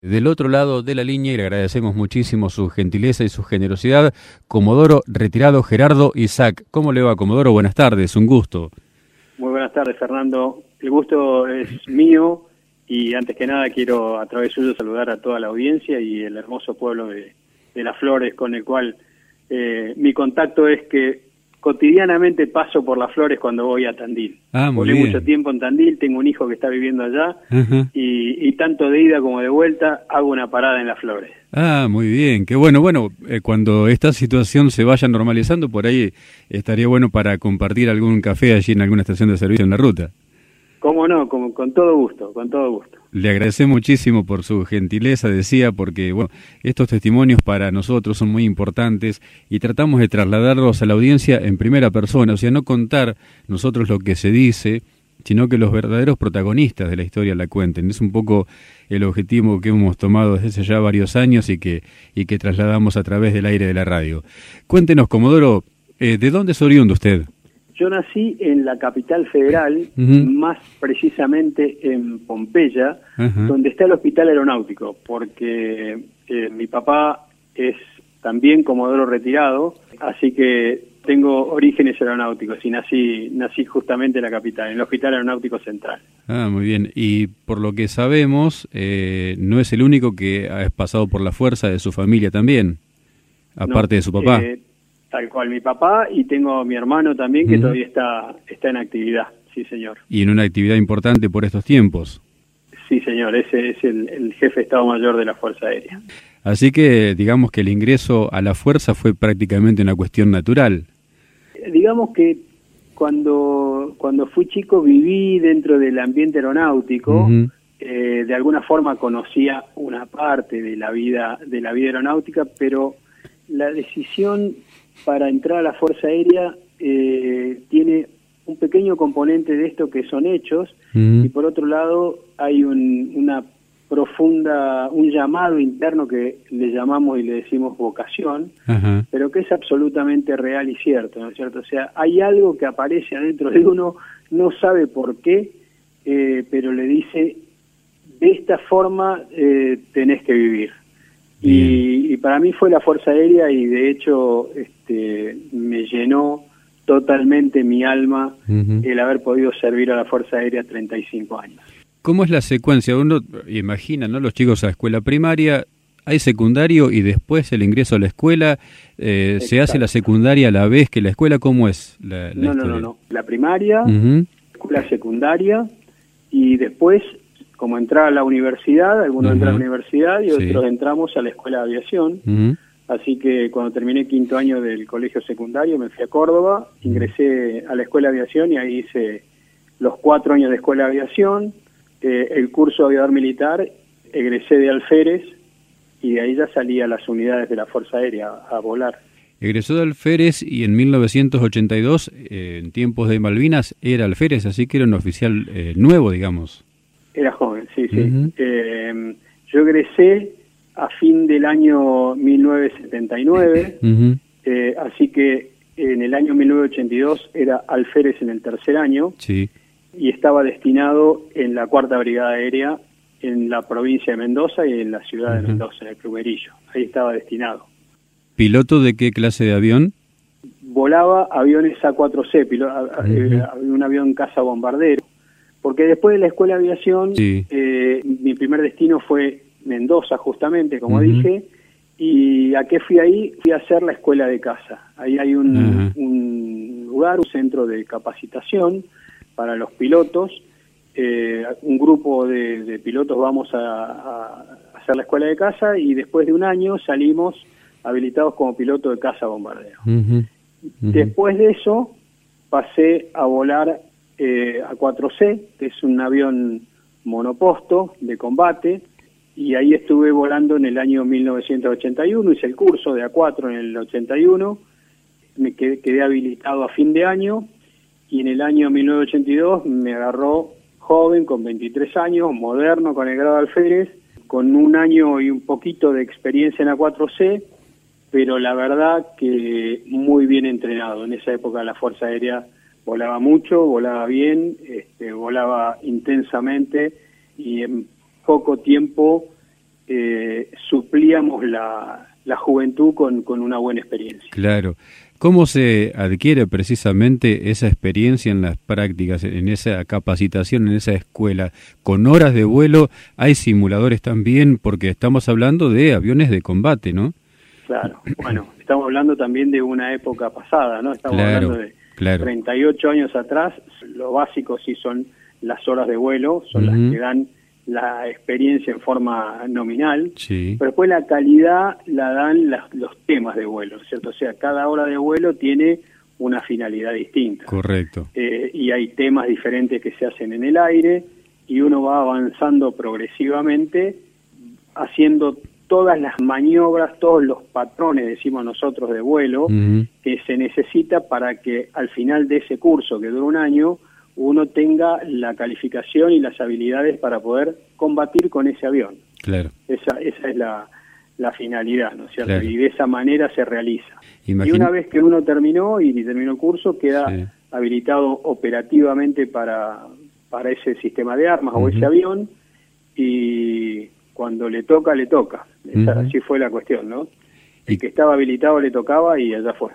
Del otro lado de la línea, y le agradecemos muchísimo su gentileza y su generosidad, Comodoro retirado Gerardo Isaac. ¿Cómo le va, Comodoro? Buenas tardes, un gusto. Muy buenas tardes, Fernando. El gusto es mío y antes que nada quiero a través suyo saludar a toda la audiencia y el hermoso pueblo de, Las Flores con el cual eh, mi contacto es que cotidianamente paso por las flores cuando voy a Tandil. Ah, Volé mucho tiempo en Tandil, tengo un hijo que está viviendo allá y, tanto de ida como de vuelta hago una parada en las flores. Ah, muy bien, qué bueno. Bueno, eh, cuando esta situación se vaya normalizando, por ahí estaría bueno para compartir algún café allí en alguna estación de servicio en la ruta. Cómo no, con, con todo gusto, con todo gusto. Le agradecemos muchísimo por su gentileza, decía, porque bueno, estos testimonios para nosotros son muy importantes y tratamos de trasladarlos a la audiencia en primera persona, o sea, no contar nosotros lo que se dice, sino que los verdaderos protagonistas de la historia la cuenten. Es un poco el objetivo que hemos tomado desde hace ya varios años y que, y que trasladamos a través del aire de la radio. Cuéntenos, Comodoro, eh, ¿de dónde es oriundo usted? Yo nací en la capital federal, más precisamente en Pompeya, donde está el Hospital Aeronáutico, porque eh, mi papá es también comodoro retirado, así que tengo orígenes aeronáuticos y nací, nací justamente en la capital, en el Hospital Aeronáutico Central. Ah, muy bien. Y por lo que sabemos, eh, no es el único que ha pasado por la fuerza de su familia también, aparte de su papá. Eh, Tal cual, mi papá y tengo mi hermano también que todavía está, está en actividad, sí señor. Y en una actividad importante por estos tiempos. Sí señor, ese es el, jefe de Estado Mayor de la Fuerza Aérea. Así que digamos que el ingreso a la fuerza fue prácticamente una cuestión natural. Digamos que cuando, cuando fui chico viví dentro del ambiente aeronáutico, eh, de alguna forma conocía una parte de la vida, de la vida aeronáutica, pero la decisión para entrar a la Fuerza Aérea eh, tiene un pequeño componente de esto que son hechos y por otro lado hay un, una profunda, un llamado interno que le llamamos y le decimos vocación, pero que es absolutamente real y cierto, ¿no es cierto? O sea, hay algo que aparece adentro de uno, no sabe por qué, eh, pero le dice, de esta forma eh, tenés que vivir. Y, para mí fue la Fuerza Aérea y de hecho este, me llenó totalmente mi alma el haber podido servir a la Fuerza Aérea 35 años. ¿Cómo es la secuencia? Uno imagina, ¿no? Los chicos a escuela primaria, hay secundario y después el ingreso a la escuela, eh, ¿se hace la secundaria a la vez que la escuela? ¿Cómo es la, no, no, no, no, La primaria, la escuela secundaria y después como entrar a la universidad, algunos entran a la universidad y otros entramos a la escuela de aviación. Así que cuando terminé quinto año del colegio secundario me fui a Córdoba, ingresé a la escuela de aviación y ahí hice los cuatro años de escuela de aviación, eh, el curso de aviador militar, egresé de alférez y de ahí ya salí a las unidades de la Fuerza Aérea a, volar. Egresó de alférez y en 1982, eh, en tiempos de Malvinas, era alférez, así que era un oficial eh, nuevo, digamos. Era joven, sí, sí. Eh, yo egresé a fin del año 1979, eh, así que en el año 1982 era alférez en el tercer año sí. y estaba destinado en la Cuarta Brigada Aérea en la provincia de Mendoza y en la ciudad de Mendoza, en el Plumerillo. Ahí estaba destinado. ¿Piloto de qué clase de avión? Volaba aviones A4C, eh, un avión caza bombardero porque después de la escuela de aviación, eh, mi primer destino fue Mendoza, justamente, como dije, y ¿a qué fui ahí? Fui a hacer la escuela de casa. Ahí hay un, lugar, un centro de capacitación para los pilotos. Eh, un grupo de, pilotos vamos a, hacer la escuela de casa y después de un año salimos habilitados como piloto de casa bombardero. Después de eso pasé a volar eh, A4C, que es un avión monoposto de combate, y ahí estuve volando en el año 1981, hice el curso de A4 en el 81, me quedé, habilitado a fin de año, y en el año 1982 me agarró joven, con 23 años, moderno, con el grado de alférez, con un año y un poquito de experiencia en A4C, pero la verdad que muy bien entrenado. En esa época la Fuerza Aérea volaba mucho, volaba bien, este, volaba intensamente y en poco tiempo eh, suplíamos la, la juventud con, con una buena experiencia. Claro. ¿Cómo se adquiere precisamente esa experiencia en las prácticas, en esa capacitación, en esa escuela? Con horas de vuelo, hay simuladores también, porque estamos hablando de aviones de combate, ¿no? Claro, bueno, estamos hablando también de una época pasada, ¿no? Estamos hablando de 38 años atrás, lo básico sí son las horas de vuelo, son las que dan la experiencia en forma nominal, pero después la calidad la dan los temas de vuelo, ¿cierto? O sea, cada hora de vuelo tiene una finalidad distinta. Correcto. Eh, y hay temas diferentes que se hacen en el aire y uno va avanzando progresivamente haciendo todas las maniobras, todos los patrones, decimos nosotros, de vuelo que se necesita para que al final de ese curso que dura un año uno tenga la calificación y las habilidades para poder combatir con ese avión. Claro. Esa, esa es la, la finalidad, ¿no es cierto? Y de esa manera se realiza. Y una vez que uno terminó y terminó el curso, queda habilitado operativamente para, para ese sistema de armas o ese avión y cuando le toca, le toca. Así fue la cuestión, ¿no? El que estaba habilitado le tocaba y allá fue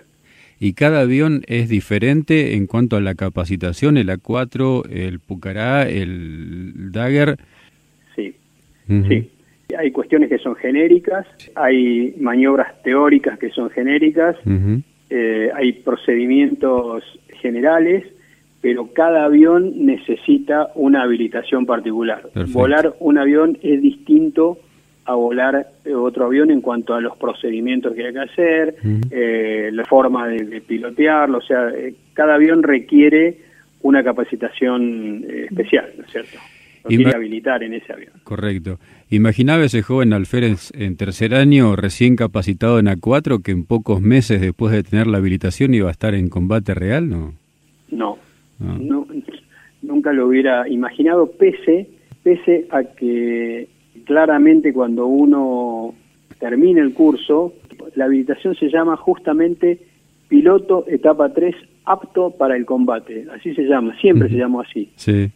y cada avión es diferente en cuanto a la capacitación, el A4, el Pucará, el Dagger. Sí, sí. Hay cuestiones que son genéricas, hay maniobras teóricas que son genéricas, eh, hay procedimientos generales, pero cada avión necesita una habilitación particular. Volar un avión es distinto a volar eh, otro avión en cuanto a los procedimientos que hay que hacer, eh, la forma de, pilotearlo, o sea, eh, cada avión requiere una capacitación especial, ¿no es cierto? Lo quiere habilitar en ese avión. Correcto. Imaginaba ese joven alférez en tercer año, recién capacitado en A4, que en pocos meses después de tener la habilitación iba a estar en combate real, ¿no? No. No nunca lo hubiera imaginado, pese, pese a que claramente cuando uno termina el curso, la habilitación se llama justamente piloto etapa 3 apto para el combate, así se llama, siempre se llamó así.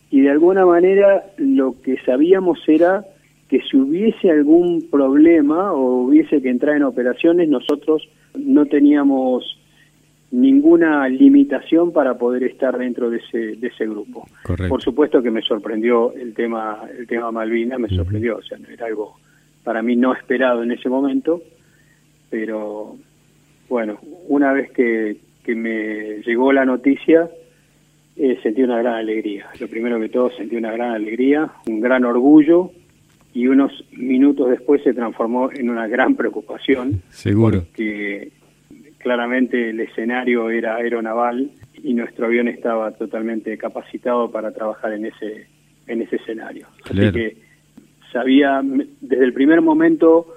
Y de alguna manera lo que sabíamos era que si hubiese algún problema o hubiese que entrar en operaciones, nosotros no teníamos ninguna limitación para poder estar dentro de ese, de ese grupo. Por supuesto que me sorprendió el tema, el tema Malvinas, me sorprendió, o sea, era algo para mí no esperado en ese momento, pero bueno, una vez que, que me llegó la noticia, eh, sentí una gran alegría. Lo primero que todo, sentí una gran alegría, un gran orgullo, y unos minutos después se transformó en una gran preocupación. Seguro. Porque claramente el escenario era aeronaval y nuestro avión estaba totalmente capacitado para trabajar en ese en ese escenario. Así que sabía, desde el primer momento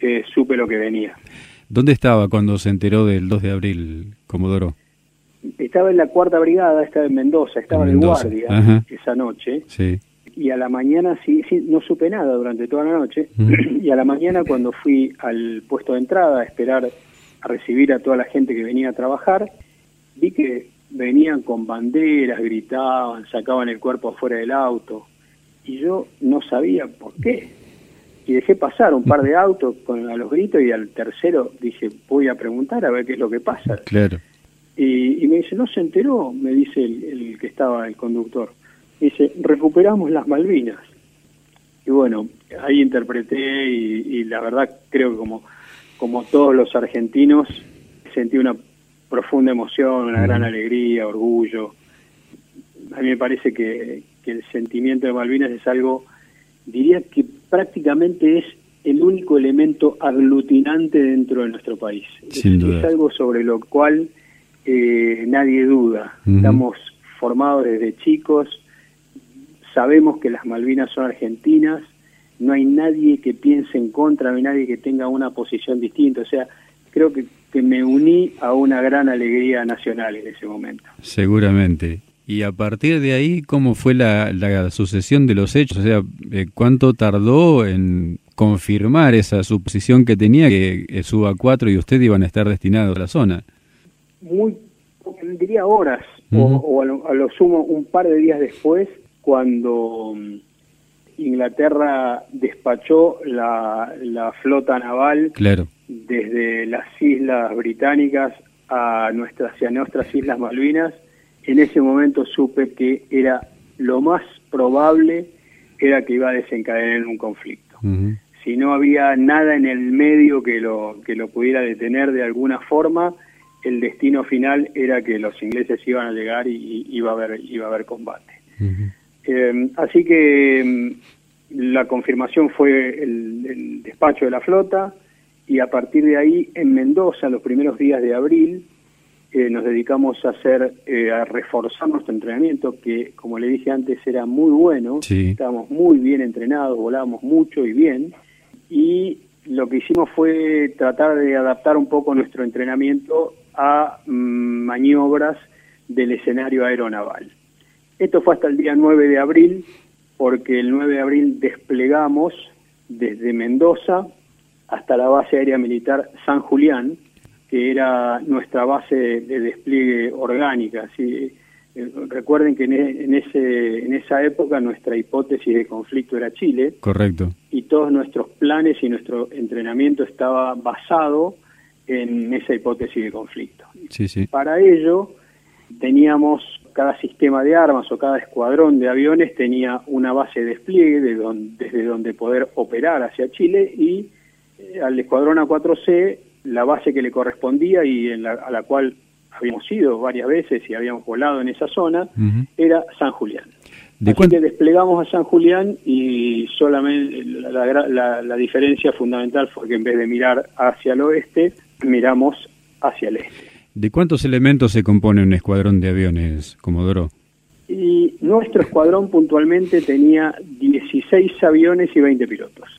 eh, supe lo que venía. ¿Dónde estaba cuando se enteró del 2 de abril, Comodoro? Estaba en la cuarta brigada, estaba en Mendoza, estaba de guardia esa noche. Sí. Y a la mañana sí, sí, no supe nada durante toda la noche. Y a la mañana cuando fui al puesto de entrada a esperar a recibir a toda la gente que venía a trabajar, vi que venían con banderas, gritaban, sacaban el cuerpo afuera del auto, y yo no sabía por qué. Y dejé pasar un par de autos con a los gritos y al tercero dije, voy a preguntar a ver qué es lo que pasa. Claro. Y, me dice, no se enteró, me dice el, que estaba, el conductor. Dice, recuperamos las Malvinas. Y bueno, ahí interpreté y, y la verdad creo que como como todos los argentinos, sentí una profunda emoción, una gran alegría, orgullo. A mí me parece que, el sentimiento de Malvinas es algo, diría que prácticamente es el único elemento aglutinante dentro de nuestro país. Es, algo sobre lo cual eh, nadie duda. Estamos formados desde chicos, sabemos que las Malvinas son argentinas, no hay nadie que piense en contra, no hay nadie que tenga una posición distinta. O sea, creo que, que me uní a una gran alegría nacional en ese momento. Seguramente. Y a partir de ahí, ¿cómo fue la, la sucesión de los hechos? O sea, eh, ¿cuánto tardó en confirmar esa suposición que tenía que suba cuatro y usted iban a estar destinados a la zona? Muy, diría horas, o, a, lo, a, lo, sumo un par de días después, cuando Inglaterra despachó la, la flota naval claro. desde las islas británicas a nuestras, hacia nuestras islas Malvinas, en ese momento supe que era lo más probable era que iba a desencadenar en un conflicto. Si no había nada en el medio que lo, que lo pudiera detener de alguna forma, el destino final era que los ingleses iban a llegar y, iba a haber, iba a haber combate. Eh, así que mm, la confirmación fue el, despacho de la flota y a partir de ahí en Mendoza, los primeros días de abril, eh, nos dedicamos a hacer, eh, a reforzar nuestro entrenamiento, que como le dije antes era muy bueno, estábamos muy bien entrenados, volábamos mucho y bien, y lo que hicimos fue tratar de adaptar un poco nuestro entrenamiento a mm, maniobras del escenario aeronaval. Esto fue hasta el día 9 de abril, porque el 9 de abril desplegamos desde Mendoza hasta la base aérea militar San Julián, que era nuestra base de despliegue orgánica. ¿sí? Eh, recuerden que e, en, ese, en esa época nuestra hipótesis de conflicto era Chile. Correcto. Y todos nuestros planes y nuestro entrenamiento estaba basado en esa hipótesis de conflicto. Sí, sí. Para ello teníamos cada sistema de armas o cada escuadrón de aviones tenía una base de despliegue de desde donde poder operar hacia Chile y eh, al escuadrón A4C la base que le correspondía y en la, a la cual habíamos ido varias veces y habíamos volado en esa zona era San Julián. ¿De Así que desplegamos a San Julián y solamente la, la diferencia fundamental fue que en vez de mirar hacia el oeste, miramos hacia el este. ¿De cuántos elementos se compone un escuadrón de aviones, Comodoro? Y nuestro escuadrón puntualmente tenía 16 aviones y 20 pilotos.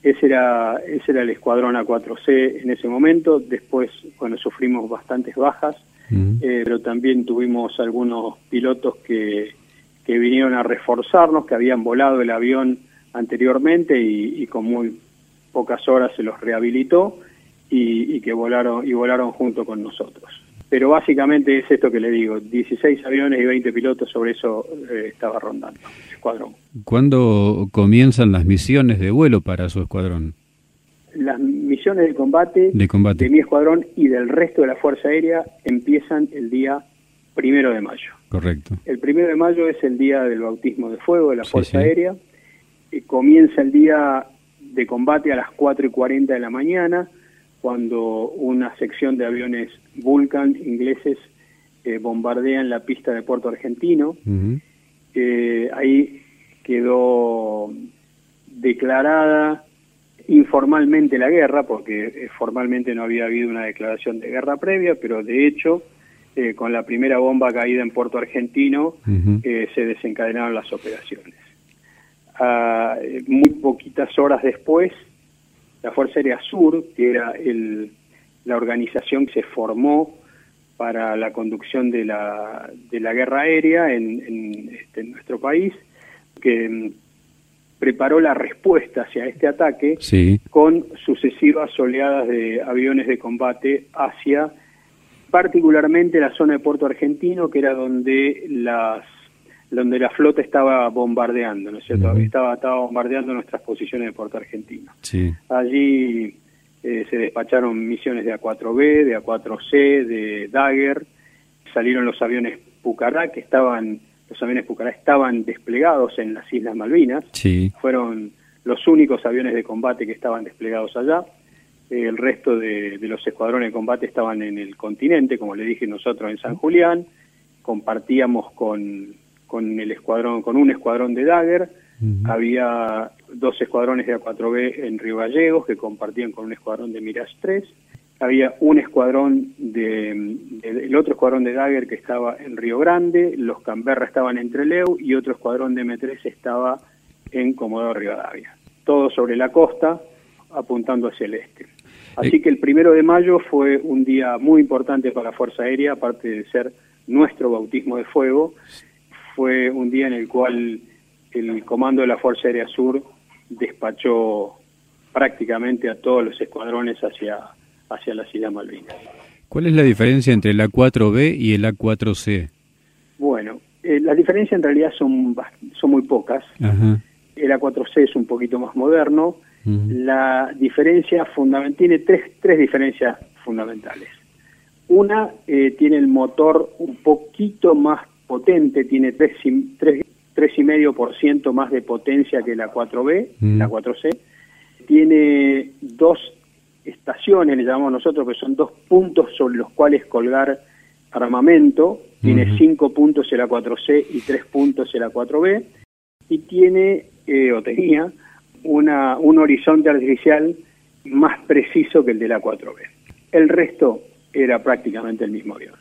Ese era, ese era el escuadrón A4C en ese momento. Después, bueno, sufrimos bastantes bajas, eh, pero también tuvimos algunos pilotos que, que vinieron a reforzarnos, que habían volado el avión anteriormente y, y con muy pocas horas se los rehabilitó y, que volaron y volaron junto con nosotros. Pero básicamente es esto que le digo, 16 aviones y 20 pilotos, sobre eso eh, estaba rondando el escuadrón. ¿Cuándo comienzan las misiones de vuelo para su escuadrón? Las misiones de combate, de combate de mi escuadrón y del resto de la Fuerza Aérea empiezan el día primero de mayo. Correcto. El primero de mayo es el día del bautismo de fuego de la Fuerza Aérea. Y comienza el día de combate a las 4 y 40 de la mañana cuando una sección de aviones Vulcan ingleses eh, bombardean la pista de Puerto Argentino. Eh, ahí quedó declarada informalmente la guerra, porque eh, formalmente no había habido una declaración de guerra previa, pero de hecho, con la primera bomba caída en Puerto Argentino, se desencadenaron las operaciones. Ah, muy poquitas horas después, la Fuerza Aérea Sur, que era el, la organización que se formó para la conducción de la, de la guerra aérea en, este, nuestro país, que mm, preparó la respuesta hacia este ataque con sucesivas oleadas de aviones de combate hacia particularmente la zona de Puerto Argentino, que era donde las donde la flota estaba bombardeando, ¿no es cierto? estaba, estaba bombardeando nuestras posiciones de Puerto Argentino. Sí. Allí eh, se despacharon misiones de A4B, de A4C, de Dagger, salieron los aviones Pucará, que estaban, los aviones Pucará estaban desplegados en las Islas Malvinas, sí. fueron los únicos aviones de combate que estaban desplegados allá, el resto de, de los escuadrones de combate estaban en el continente, como le dije nosotros en San Julián, compartíamos con con el escuadrón, con un escuadrón de Dagger, había dos escuadrones de A4B en Río Gallegos que compartían con un escuadrón de Mirage 3, había un escuadrón de, el otro escuadrón de Dagger que estaba en Río Grande, los Canberra estaban en Treleu y otro escuadrón de M3 estaba en Comodoro Rivadavia. Todo sobre la costa, apuntando hacia el este. Así que el primero de mayo fue un día muy importante para la Fuerza Aérea, aparte de ser nuestro bautismo de fuego, fue un día en el cual el comando de la Fuerza Aérea Sur despachó prácticamente a todos los escuadrones hacia, hacia la Islas Malvinas. ¿Cuál es la diferencia entre el A4B y el A4C? Bueno, eh, las diferencias en realidad son, son muy pocas. el A4C es un poquito más moderno. La diferencia fundamental, tiene tres, tres diferencias fundamentales. Una, eh, tiene el motor un poquito más potente, tiene 3,5% más de potencia que la 4B, la 4C. Tiene dos estaciones, le llamamos nosotros, que son dos puntos sobre los cuales colgar armamento. Tiene cinco puntos el A4C y tres puntos el A4B. Y tiene, eh, o tenía, una, un horizonte artificial más preciso que el de la 4B. El resto era prácticamente el mismo avión.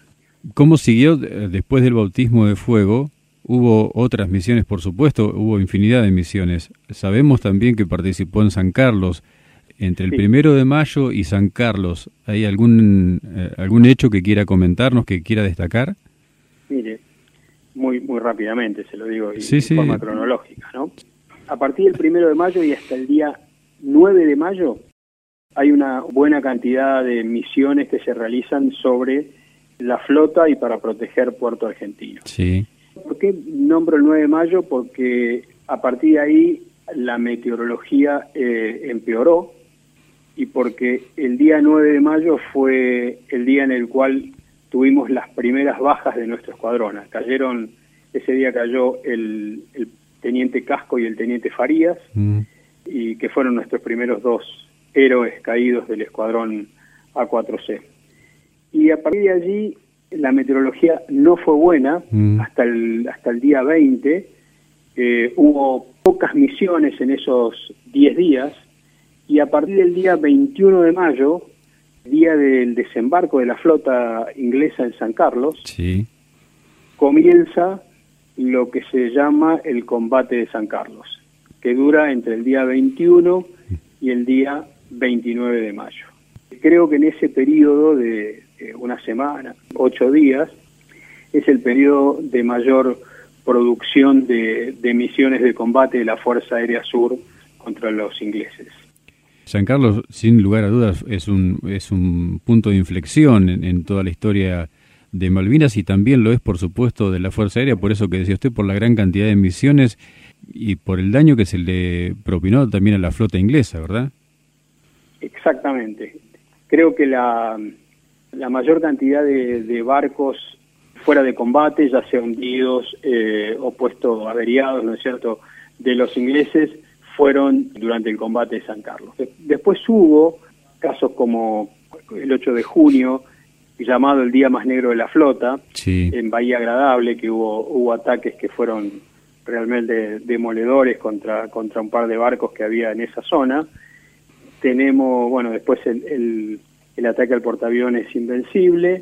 ¿Cómo siguió eh, después del bautismo de fuego? Hubo otras misiones, por supuesto, hubo infinidad de misiones. Sabemos también que participó en San Carlos. Entre el primero de mayo y San Carlos, ¿hay algún, eh, algún hecho que quiera comentarnos, que quiera destacar? Mire, muy, muy rápidamente se lo digo, de forma cronológica, ¿no? a partir del primero de mayo y hasta el día 9 de mayo hay una buena cantidad de misiones que se realizan sobre la flota y para proteger Puerto Argentino. Sí. ¿Por qué nombro el 9 de mayo? Porque a partir de ahí la meteorología eh, empeoró y porque el día 9 de mayo fue el día en el cual tuvimos las primeras bajas de nuestro escuadrón. Cayeron, ese día cayó el, el teniente Casco y el teniente Farías, mm. y que fueron nuestros primeros dos héroes caídos del escuadrón A4C. Y a partir de allí la meteorología no fue buena mm. hasta, el, hasta el día 20. Eh, hubo pocas misiones en esos 10 días y a partir del día 21 de mayo, día del desembarco de la flota inglesa en San Carlos, sí. comienza lo que se llama el combate de San Carlos, que dura entre el día 21 y el día 29 de mayo. Creo que en ese periodo de una semana, ocho días, es el periodo de mayor producción de, misiones de combate de la Fuerza Aérea Sur contra los ingleses. San Carlos, sin lugar a dudas, es un, es un punto de inflexión en toda la historia de Malvinas y también lo es, por supuesto, de la Fuerza Aérea, por eso que decía usted, por la gran cantidad de misiones y por el daño que se le propinó también a la flota inglesa, ¿verdad? Exactamente. Creo que la, la mayor cantidad de, barcos fuera de combate, ya sea hundidos eh, o puestos averiados, ¿no es cierto?, de los ingleses, fueron durante el combate de San Carlos. Después hubo casos como el 8 de junio, llamado el Día Más Negro de la Flota, en Bahía Agradable, que hubo, hubo ataques que fueron realmente demoledores contra, contra un par de barcos que había en esa zona. Tenemos, bueno, después el, el, ataque al portaaviones Invencible,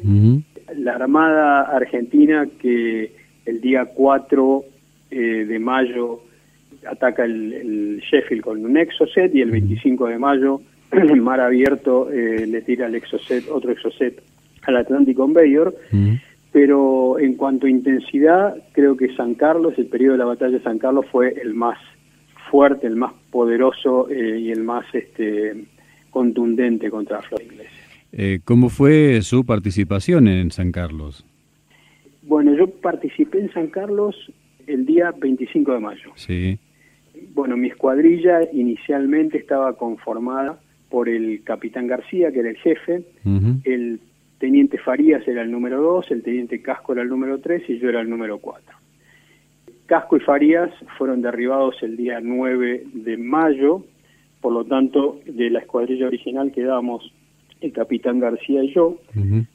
la Armada Argentina que el día 4 eh, de mayo ataca el, Sheffield con un exocet y el 25 de mayo en mar abierto eh, le tira el exocet, otro exocet al Atlántico Bayor, pero en cuanto a intensidad, creo que San Carlos, el periodo de la batalla de San Carlos fue el más fuerte, el más poderoso eh, y el más este, contundente contra la flota inglesa. Eh, ¿Cómo fue su participación en San Carlos? Bueno, yo participé en San Carlos el día 25 de mayo. Sí. Bueno, mi escuadrilla inicialmente estaba conformada por el capitán García, que era el jefe, el teniente Farías era el número 2, el teniente Casco era el número 3 y yo era el número 4. Casco y Farías fueron derribados el día 9 de mayo, por lo tanto, de la escuadrilla original quedamos el capitán García y yo.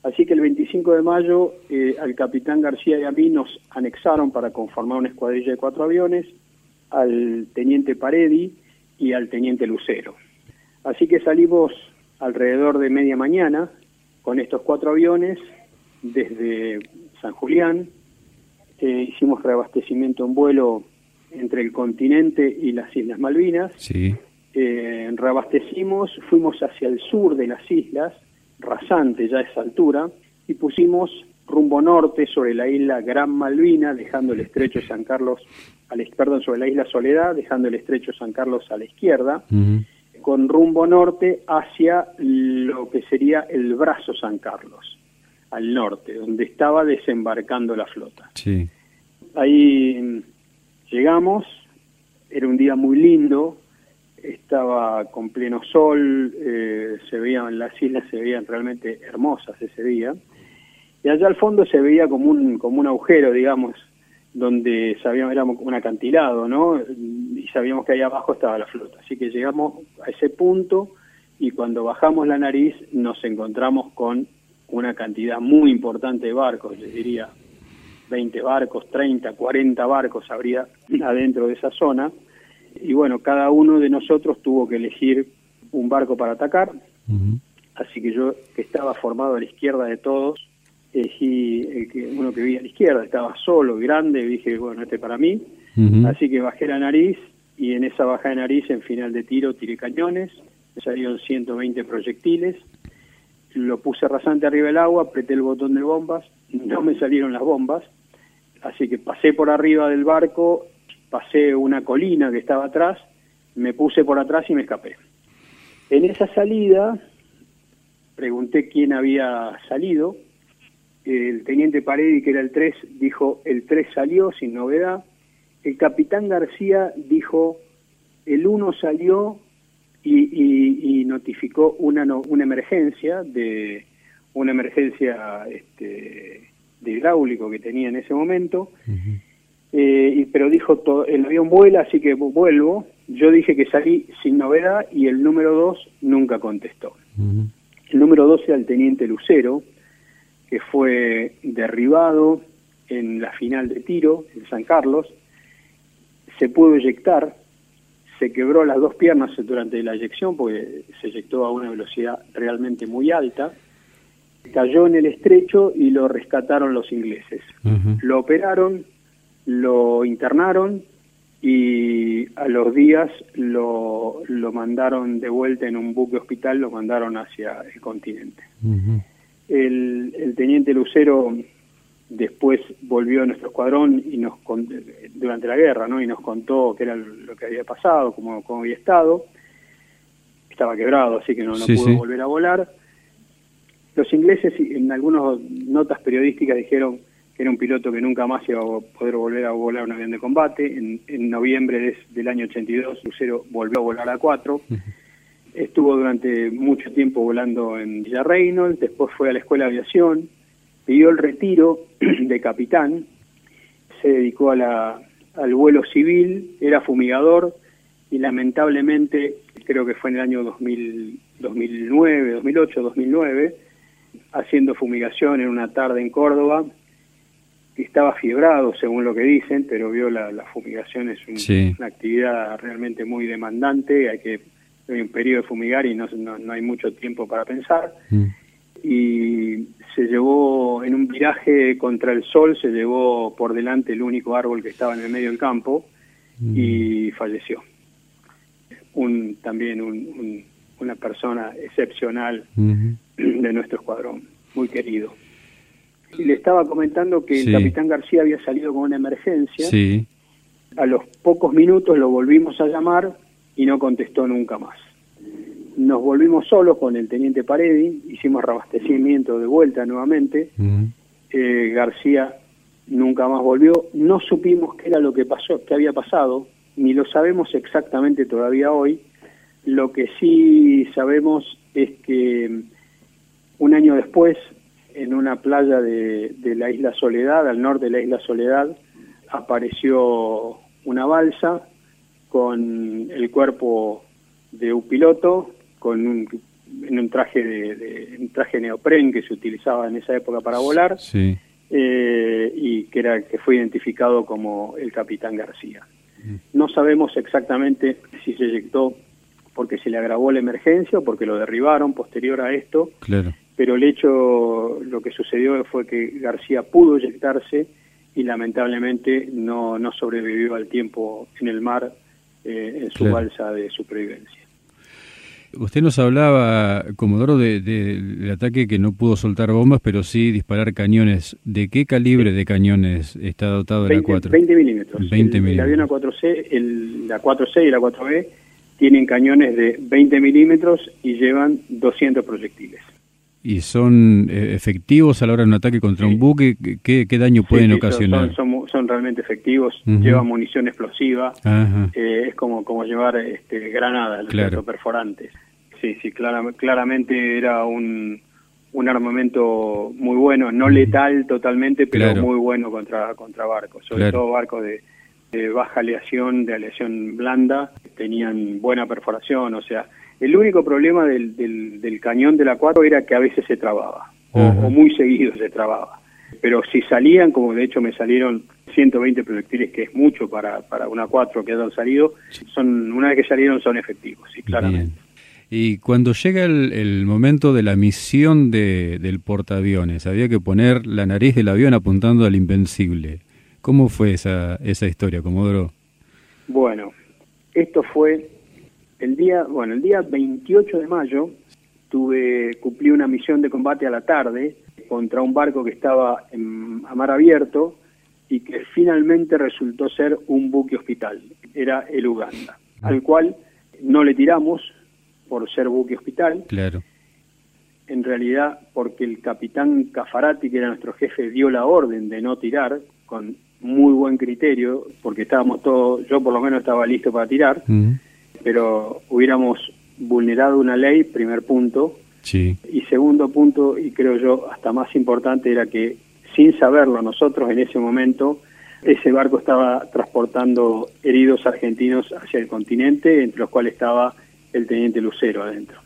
Así que el 25 de mayo eh, al capitán García y a mí nos anexaron para conformar una escuadrilla de cuatro aviones, al teniente Paredi y al teniente Lucero. Así que salimos alrededor de media mañana con estos cuatro aviones desde San Julián. Eh, hicimos reabastecimiento en vuelo entre el continente y las Islas Malvinas. Sí. Eh, reabastecimos, fuimos hacia el sur de las islas, rasante ya a esa altura, y pusimos rumbo norte sobre la isla Gran Malvina, dejando el estrecho de San Carlos, al, perdón, sobre la isla Soledad, dejando el estrecho de San Carlos a la izquierda con rumbo norte hacia lo que sería el brazo San Carlos, al norte, donde estaba desembarcando la flota. Sí. Ahí llegamos, era un día muy lindo, estaba con pleno sol, eh, se veían las islas, se veían realmente hermosas ese día, y allá al fondo se veía como un, como un agujero, digamos, donde sabíamos, era un acantilado, ¿no? Y sabíamos que ahí abajo estaba la flota. Así que llegamos a ese punto y cuando bajamos la nariz nos encontramos con una cantidad muy importante de barcos, les diría 20 barcos, 30, 40 barcos habría adentro de esa zona. Y bueno, cada uno de nosotros tuvo que elegir un barco para atacar. Así que yo, que estaba formado a la izquierda de todos, elegí el que, uno que vivía a la izquierda, estaba solo, grande, dije, bueno, este para mí. Así que bajé la nariz y en esa baja de nariz, en final de tiro, tiré cañones, salieron 120 proyectiles, lo puse rasante arriba del agua, apreté el botón de bombas, no me salieron las bombas, así que pasé por arriba del barco, pasé una colina que estaba atrás, me puse por atrás y me escapé. En esa salida pregunté quién había salido, el teniente Paredi, que era el 3, dijo el 3 salió sin novedad, el capitán García dijo el 1 salió y, notificó una, emergencia de una emergencia este, de hidráulico que tenía en ese momento, eh, pero dijo todo, el avión vuela, así que vuelvo. Yo dije que salí sin novedad y el número 2 nunca contestó. El número 2 era el teniente Lucero, que fue derribado en la final de tiro en San Carlos, se pudo eyectar, se quebró las dos piernas durante la eyección porque se eyectó a una velocidad realmente muy alta, cayó en el estrecho y lo rescataron los ingleses. Lo operaron, lo internaron y a los días lo, lo mandaron de vuelta en un buque hospital, lo mandaron hacia el continente. El, el teniente Lucero después volvió a nuestro escuadrón y nos durante la guerra, ¿no? Y nos contó qué era lo que había pasado, cómo, cómo había estado. Estaba quebrado, así que no, no pudo volver a volar. Los ingleses en algunas notas periodísticas dijeron que era un piloto que nunca más iba a poder volver a volar un avión de combate. En, en noviembre del año 82, Lucero volvió a volar a cuatro. Estuvo durante mucho tiempo volando en Villa Reynolds, después fue a la Escuela de Aviación, pidió el retiro de capitán, se dedicó a la, al vuelo civil, era fumigador y lamentablemente, creo que fue en el año 2000, 2009, 2008, 2009, haciendo fumigación en una tarde en Córdoba, estaba fiebrado según lo que dicen, pero vio la, la fumigación es una actividad realmente muy demandante, hay que hay un periodo de fumigar y no, no, hay mucho tiempo para pensar. Mm. Y se llevó en un viraje contra el sol, se llevó por delante el único árbol que estaba en el medio del campo mm. y falleció. Un, también un, una persona excepcional de nuestro escuadrón, muy querido. Le estaba comentando que el capitán García había salido con una emergencia. A los pocos minutos lo volvimos a llamar y no contestó nunca más. Nos volvimos solos con el teniente Paredi, hicimos reabastecimiento de vuelta nuevamente. Eh, García nunca más volvió. No supimos qué era lo que pasó, qué había pasado, ni lo sabemos exactamente todavía hoy. Lo que sí sabemos es que un año después, en una playa de, de la isla Soledad, al norte de la isla Soledad, apareció una balsa con el cuerpo de un piloto, con un, en un traje de, un traje neopren que se utilizaba en esa época para volar, eh, y que era que fue identificado como el capitán García. Mm. No sabemos exactamente si se eyectó porque se le agravó la emergencia o porque lo derribaron posterior a esto, pero el hecho, lo que sucedió fue que García pudo eyectarse y lamentablemente no, no sobrevivió al tiempo en el mar eh, en su balsa de supervivencia. Usted nos hablaba, Comodoro, del de, ataque que no pudo soltar bombas, pero sí disparar cañones. ¿De qué calibre de cañones está dotado el A4? 20 milímetros. 20 el, el, avión A4C, el, la 4C y la 4B tienen cañones de 20 milímetros y llevan 200 proyectiles. ¿Y son eh, efectivos a la hora de un ataque contra un buque? ¿Qué, qué daño pueden ocasionar? Son, son, realmente efectivos, llevan munición explosiva, eh, es como, como llevar este, granadas, claro. perforantes. Sí, sí, claramente era un, un armamento muy bueno, no letal totalmente, pero muy bueno contra, contra barcos, sobre todo barcos de, de baja aleación, de aleación blanda, tenían buena perforación, o sea, el único problema del, del, cañón de la 4 era que a veces se trababa, o, muy seguido se trababa. Pero si salían, como de hecho me salieron 120 proyectiles, que es mucho para, para una 4 que hayan salido, son una vez que salieron son efectivos, sí, claramente. Y cuando llega el, momento de la misión de, del portaaviones, había que poner la nariz del avión apuntando al invencible. ¿Cómo fue esa, esa historia, Comodoro? Bueno, esto fue el día, bueno, el día 28 de mayo tuve cumplí una misión de combate a la tarde contra un barco que estaba en, a mar abierto y que finalmente resultó ser un buque hospital. Era el Uganda, al cual no le tiramos por ser buque hospital. Claro. En realidad, porque el capitán Cafarati, que era nuestro jefe, dio la orden de no tirar con muy buen criterio, porque estábamos todos, yo por lo menos estaba listo para tirar pero hubiéramos vulnerado una ley, primer punto. Sí. Y segundo punto, y creo yo hasta más importante, era que sin saberlo nosotros en ese momento, ese barco estaba transportando heridos argentinos hacia el continente, entre los cuales estaba el teniente Lucero adentro.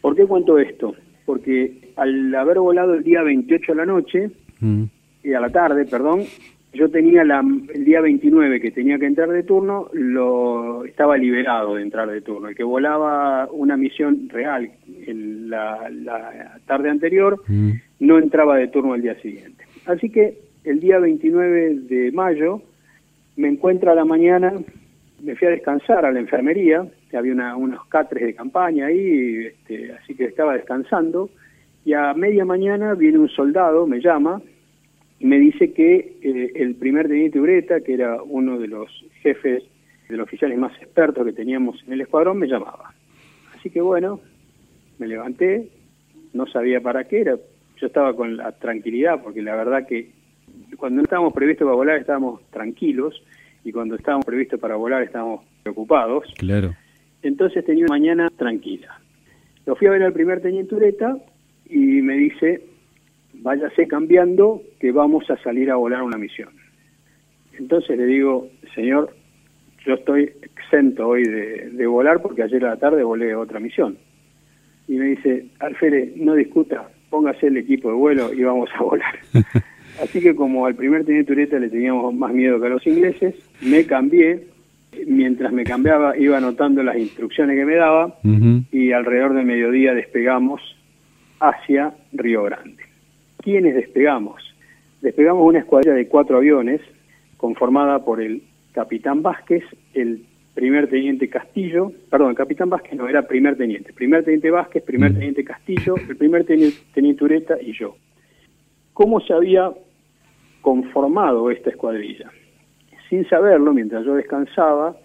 ¿Por qué cuento esto? Porque al haber volado el día 28 a la noche, mm. y a la tarde, perdón, yo tenía la, el día 29 que tenía que entrar de turno, lo estaba liberado de entrar de turno. El que volaba una misión real en la, tarde anterior mm. no entraba de turno el día siguiente. Así que el día 29 de mayo me encuentro a la mañana, me fui a descansar a la enfermería, había unos catres de campaña ahí, este, así que estaba descansando, y a media mañana viene un soldado, me llama, me dice que eh, el primer teniente Ureta, que era uno de los jefes, de los oficiales más expertos que teníamos en el escuadrón, me llamaba. Así que bueno, me levanté, no sabía para qué era, yo estaba con la tranquilidad, porque la verdad que cuando no estábamos previstos para volar estábamos tranquilos, y cuando estábamos previstos para volar estábamos preocupados. Claro. Entonces tenía una mañana tranquila. Lo fui a ver al primer teniente Ureta y me dice, váyase cambiando que vamos a salir a volar una misión. Entonces le digo, señor, yo estoy exento hoy de, volar porque ayer a la tarde volé otra misión. Y me dice, Alférez, no discuta, póngase el equipo de vuelo y vamos a volar. Así que como al primer teniente Ureta le teníamos más miedo que a los ingleses, me cambié, mientras me cambiaba iba anotando las instrucciones que me daba y alrededor de mediodía despegamos hacia Río Grande. ¿Quiénes despegamos? Despegamos una escuadrilla de cuatro aviones conformada por el capitán Vázquez, el primer teniente Castillo, perdón, el capitán Vázquez no, era primer teniente, primer teniente Vázquez, primer mm. teniente Castillo, el primer teniente, teniente Ureta y yo. ¿Cómo se había conformado esta escuadrilla? Sin saberlo, mientras yo descansaba,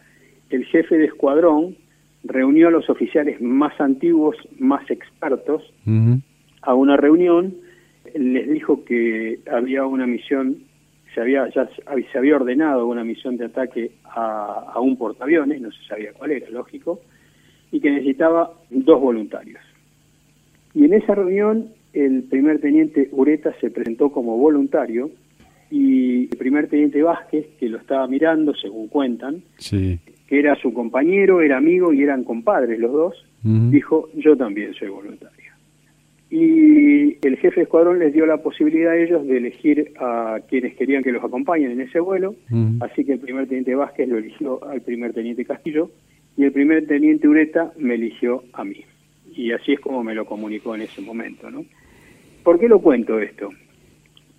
el jefe de escuadrón reunió a los oficiales más antiguos, más expertos, a una reunión les dijo que había una misión, se había, ya se había ordenado una misión de ataque a, un portaaviones, no se sabía cuál era, lógico, y que necesitaba dos voluntarios. Y en esa reunión el primer teniente Ureta se presentó como voluntario y el primer teniente Vázquez, que lo estaba mirando, según cuentan, que era su compañero, era amigo y eran compadres los dos, dijo, yo también soy voluntario y el jefe de escuadrón les dio la posibilidad a ellos de elegir a quienes querían que los acompañen en ese vuelo, así que el primer teniente Vázquez lo eligió al primer teniente Castillo y el primer teniente Ureta me eligió a mí. Y así es como me lo comunicó en ese momento. ¿no? ¿Por qué lo cuento esto?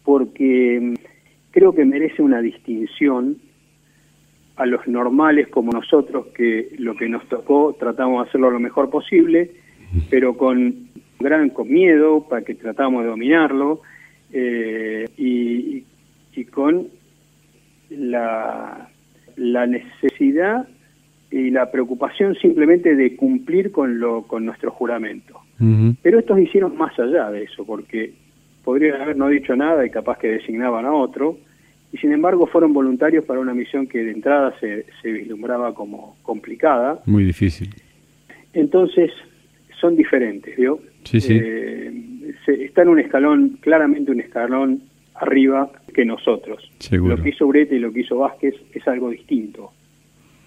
Porque mm, creo que merece una distinción a los normales como nosotros, que lo que nos tocó tratamos de hacerlo lo mejor posible, pero con gran con miedo, para que tratamos de dominarlo, eh, y, con la, la necesidad y la preocupación simplemente de cumplir con, lo, con nuestro juramento. Pero estos hicieron más allá de eso, porque podrían haber no dicho nada y capaz que designaban a otro, y sin embargo fueron voluntarios para una misión que de entrada se, se vislumbraba como complicada. Muy difícil. Entonces, son diferentes, ¿vio? Sí, sí. Eh, está en un escalón, claramente un escalón arriba que nosotros. Seguro. Lo que hizo Urete y lo que hizo Vázquez es algo distinto.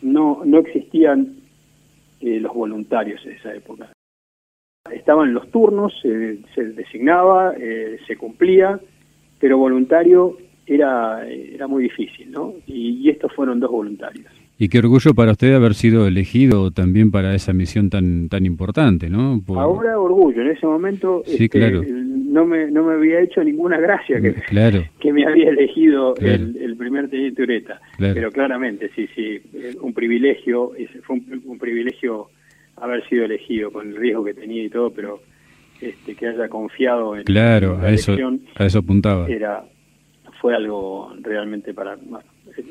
No, no existían eh, los voluntarios en esa época. Estaban los turnos, se designaba, eh, se cumplía, pero voluntario era, era muy difícil, ¿no? y estos fueron dos voluntarios. Y qué orgullo para usted haber sido elegido también para esa misión tan tan importante, ¿no? Ahora orgullo, en ese momento sí, este, claro. no, me, no me había hecho ninguna gracia que, claro. que me había elegido el, primer teniente Ureta. Pero claramente, sí, sí, un privilegio, fue un, privilegio haber sido elegido con el riesgo que tenía y todo, pero este, que haya confiado en, claro, la a eso, a eso apuntaba. Era, fue algo realmente para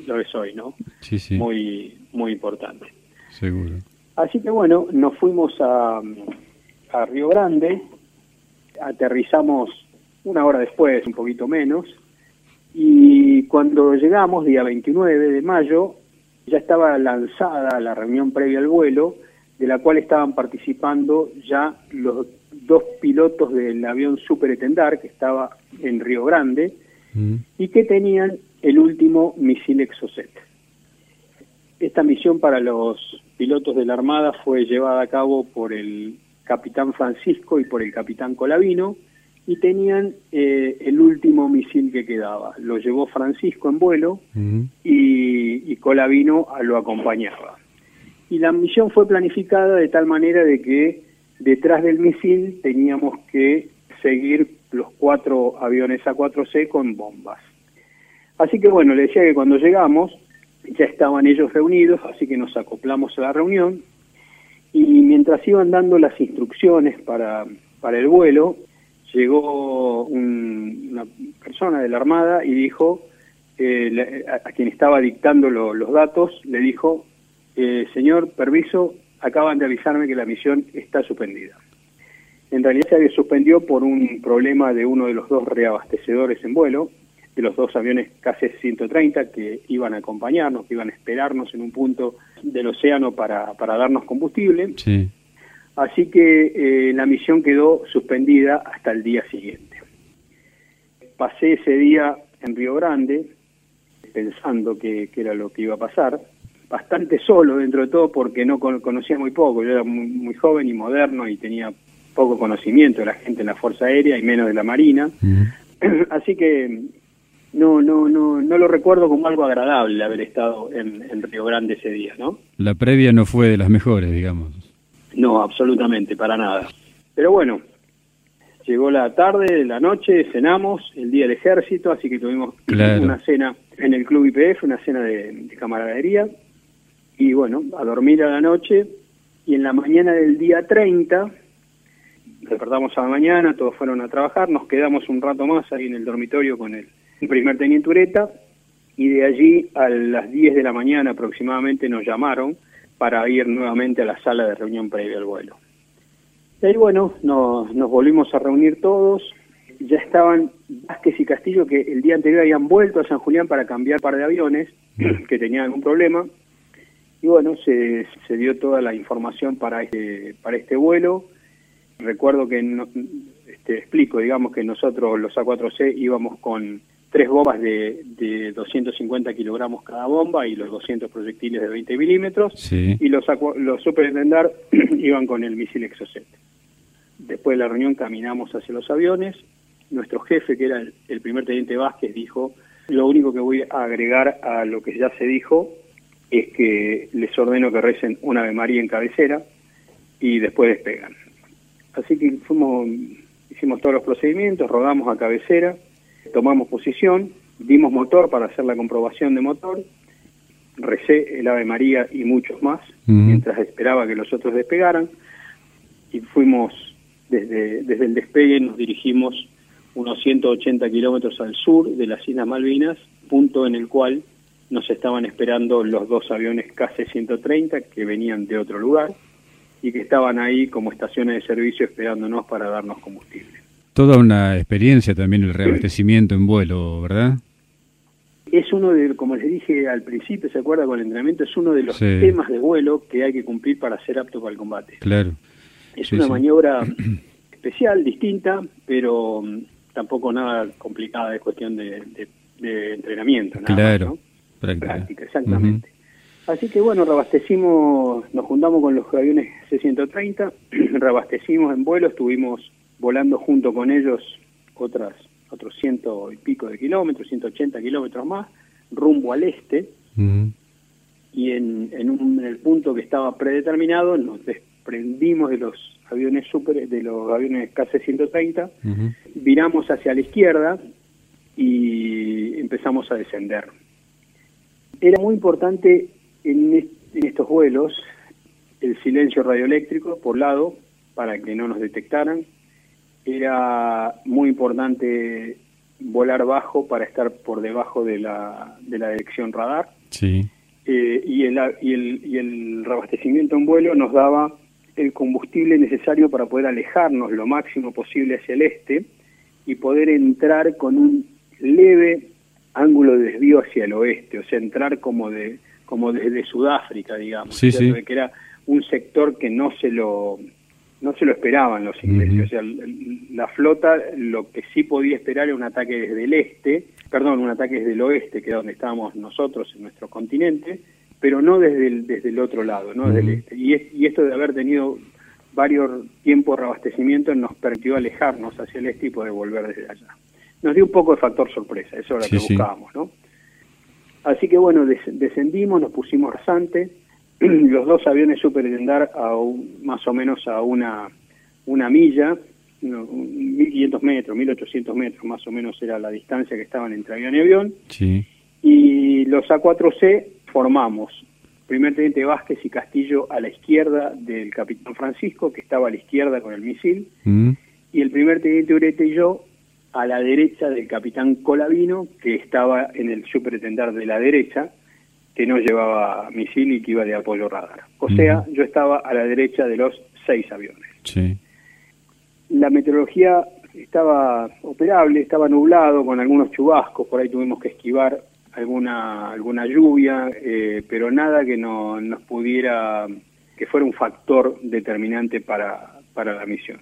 lo es hoy, ¿no? Sí, sí. Muy, muy importante. Seguro. Así que bueno, nos fuimos a, a Río Grande, aterrizamos una hora después, un poquito menos, y cuando llegamos, día 29 de mayo, ya estaba lanzada la reunión previa al vuelo, de la cual estaban participando ya los dos pilotos del avión Super Etendar, que estaba en Río Grande, mm. y que tenían el último misil Exocet. Esta misión para los pilotos de la Armada fue llevada a cabo por el capitán Francisco y por el capitán Colavino y tenían eh, el último misil que quedaba. Lo llevó Francisco en vuelo y, y Colavino lo acompañaba. Y la misión fue planificada de tal manera de que detrás del misil teníamos que seguir los cuatro aviones A4C con bombas. Así que bueno, le decía que cuando llegamos ya estaban ellos reunidos, así que nos acoplamos a la reunión y mientras iban dando las instrucciones para, para el vuelo, llegó una persona de la Armada y dijo, eh, a, quien estaba dictando los datos, le dijo, eh, señor, permiso, acaban de avisarme que la misión está suspendida. En realidad se suspendió por un problema de uno de los dos reabastecedores en vuelo, de los dos aviones KC-130 que iban a acompañarnos, que iban a esperarnos en un punto del océano para, para darnos combustible. Así que eh, la misión quedó suspendida hasta el día siguiente. Pasé ese día en Río Grande pensando que, era lo que iba a pasar, bastante solo dentro de todo porque no conocía muy poco, yo era muy, joven y moderno y tenía poco conocimiento de la gente en la Fuerza Aérea y menos de la Marina. Así que no, no, no, no lo recuerdo como algo agradable haber estado en, Río Grande ese día, ¿no? La previa no fue de las mejores, digamos. No, absolutamente, para nada. Pero bueno, llegó la tarde, la noche, cenamos, el día del ejército, así que tuvimos una cena en el Club IPF, una cena de, camaradería, y bueno, a dormir a la noche, y en la mañana del día 30, despertamos a la mañana, todos fueron a trabajar, nos quedamos un rato más ahí en el dormitorio con él primer teniente Ureta, y de allí a las 10 de la mañana aproximadamente nos llamaron para ir nuevamente a la sala de reunión previa al vuelo. Y ahí, bueno, nos, nos volvimos a reunir todos, ya estaban Vázquez y Castillo que el día anterior habían vuelto a San Julián para cambiar par de aviones que tenían algún problema. Y bueno se, se dio toda la información para este para este vuelo. Recuerdo que no, este, explico digamos que nosotros los A4C íbamos con tres bombas de, de 250 kilogramos cada bomba y los 200 proyectiles de 20 milímetros y los, los superintendar iban con el misil Exocet. Después de la reunión caminamos hacia los aviones. Nuestro jefe, que era el, primer teniente Vázquez, dijo, lo único que voy a agregar a lo que ya se dijo es que les ordeno que recen una Ave María en cabecera y después despegan. Así que fuimos, hicimos todos los procedimientos, rodamos a cabecera, tomamos posición, dimos motor para hacer la comprobación de motor, recé el Ave María y muchos más, mientras esperaba que los otros despegaran, y fuimos desde, desde el despegue, nos dirigimos unos 180 kilómetros al sur de las Islas Malvinas, punto en el cual nos estaban esperando los dos aviones KC-130 que venían de otro lugar y que estaban ahí como estaciones de servicio esperándonos para darnos combustible. Toda una experiencia también el reabastecimiento en vuelo, ¿verdad? Es uno de, como les dije al principio, ¿se acuerda con el entrenamiento? Es uno de los temas de vuelo que hay que cumplir para ser apto para el combate. Claro. Es una maniobra especial, distinta, pero mm, tampoco nada complicada, es cuestión de, entrenamiento. Nada claro, práctica. exactamente. Así que bueno, reabastecimos, nos juntamos con los aviones C-130, reabastecimos en vuelo, estuvimos volando junto con ellos otras otros ciento y pico de kilómetros, 180 kilómetros más, rumbo al este, y en, en, un, en el punto que estaba predeterminado nos desprendimos de los aviones super, de los aviones KC-130, viramos hacia la izquierda y empezamos a descender. Era muy importante en, estos vuelos el silencio radioeléctrico, por lado, para que no nos detectaran. Era muy importante volar bajo para estar por debajo de la, de la dirección radar. Sí. Eh, y, el, y, el, y el reabastecimiento en vuelo nos daba el combustible necesario para poder alejarnos lo máximo posible hacia el este y poder entrar con un leve ángulo de desvío hacia el oeste, o sea, entrar como de como desde Sudáfrica, digamos, que era un sector que no se lo no se lo esperaban los ingleses, o sea, la flota lo que sí podía esperar era un ataque desde el este, perdón, un ataque desde el oeste, que es donde estábamos nosotros en nuestro continente, pero no desde el, desde el otro lado, no desde el este. Y, y esto de haber tenido varios tiempos de reabastecimiento nos permitió alejarnos hacia el este y poder volver desde allá. Nos dio un poco de factor sorpresa, eso era lo que buscábamos, ¿no? Así que bueno, descendimos, nos pusimos rasante, los dos aviones superintendar a más o menos a una, una milla, 1500 metros, 1800 metros más o menos era la distancia que estaban entre avión y avión. Sí. Y los A4C formamos primer teniente Vázquez y Castillo a la izquierda del capitán Francisco, que estaba a la izquierda con el misil, mm. y el primer teniente Urete y yo a la derecha del capitán Colavino, que estaba en el superintendente de la derecha, que no llevaba misil y que iba de apoyo radar. O mm. sea, yo estaba a la derecha de los seis aviones. Sí. La meteorología estaba operable, estaba nublado con algunos chubascos, por ahí tuvimos que esquivar alguna alguna lluvia, eh, pero nada que no, nos pudiera, que fuera un factor determinante para, para la misión.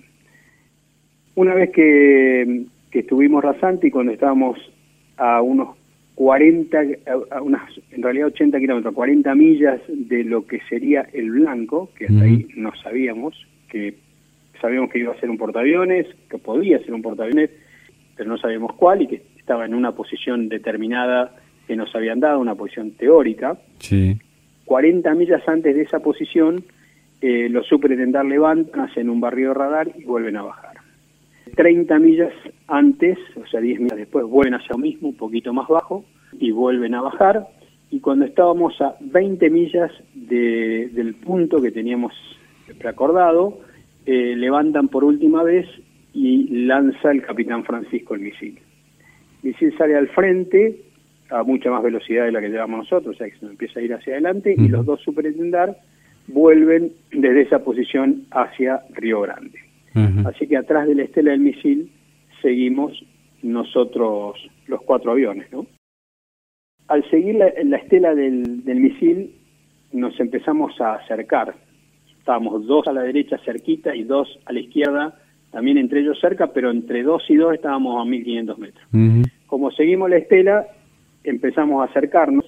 Una vez que, que estuvimos rasante y cuando estábamos a unos 40, a unas, en realidad 80 kilómetros, 40 millas de lo que sería el blanco, que hasta ahí no sabíamos, que sabíamos que iba a ser un portaaviones, que podía ser un portaaviones, pero no sabíamos cuál y que estaba en una posición determinada que nos habían dado, una posición teórica. Sí. 40 millas antes de esa posición, eh, los superintendar levantan, hacen un barrio radar y vuelven a bajar. 30 millas antes, o sea, 10 millas después, vuelven hacia lo mismo, un poquito más bajo, y vuelven a bajar. Y cuando estábamos a 20 millas del punto que teníamos preacordado, eh, levantan por última vez y lanza el capitán Francisco el misil. El misil sale al frente, a mucha más velocidad de la que llevamos nosotros, o sea que se empieza a ir hacia adelante y los dos superintendar vuelven desde esa posición hacia Río Grande. Así que atrás de la estela del misil seguimos nosotros los cuatro aviones, ¿no? Al seguir la, estela del, del misil nos empezamos a acercar. Estábamos dos a la derecha cerquita y dos a la izquierda, también entre ellos cerca, pero entre dos y dos estábamos a 1500 metros. Como seguimos la estela, empezamos a acercarnos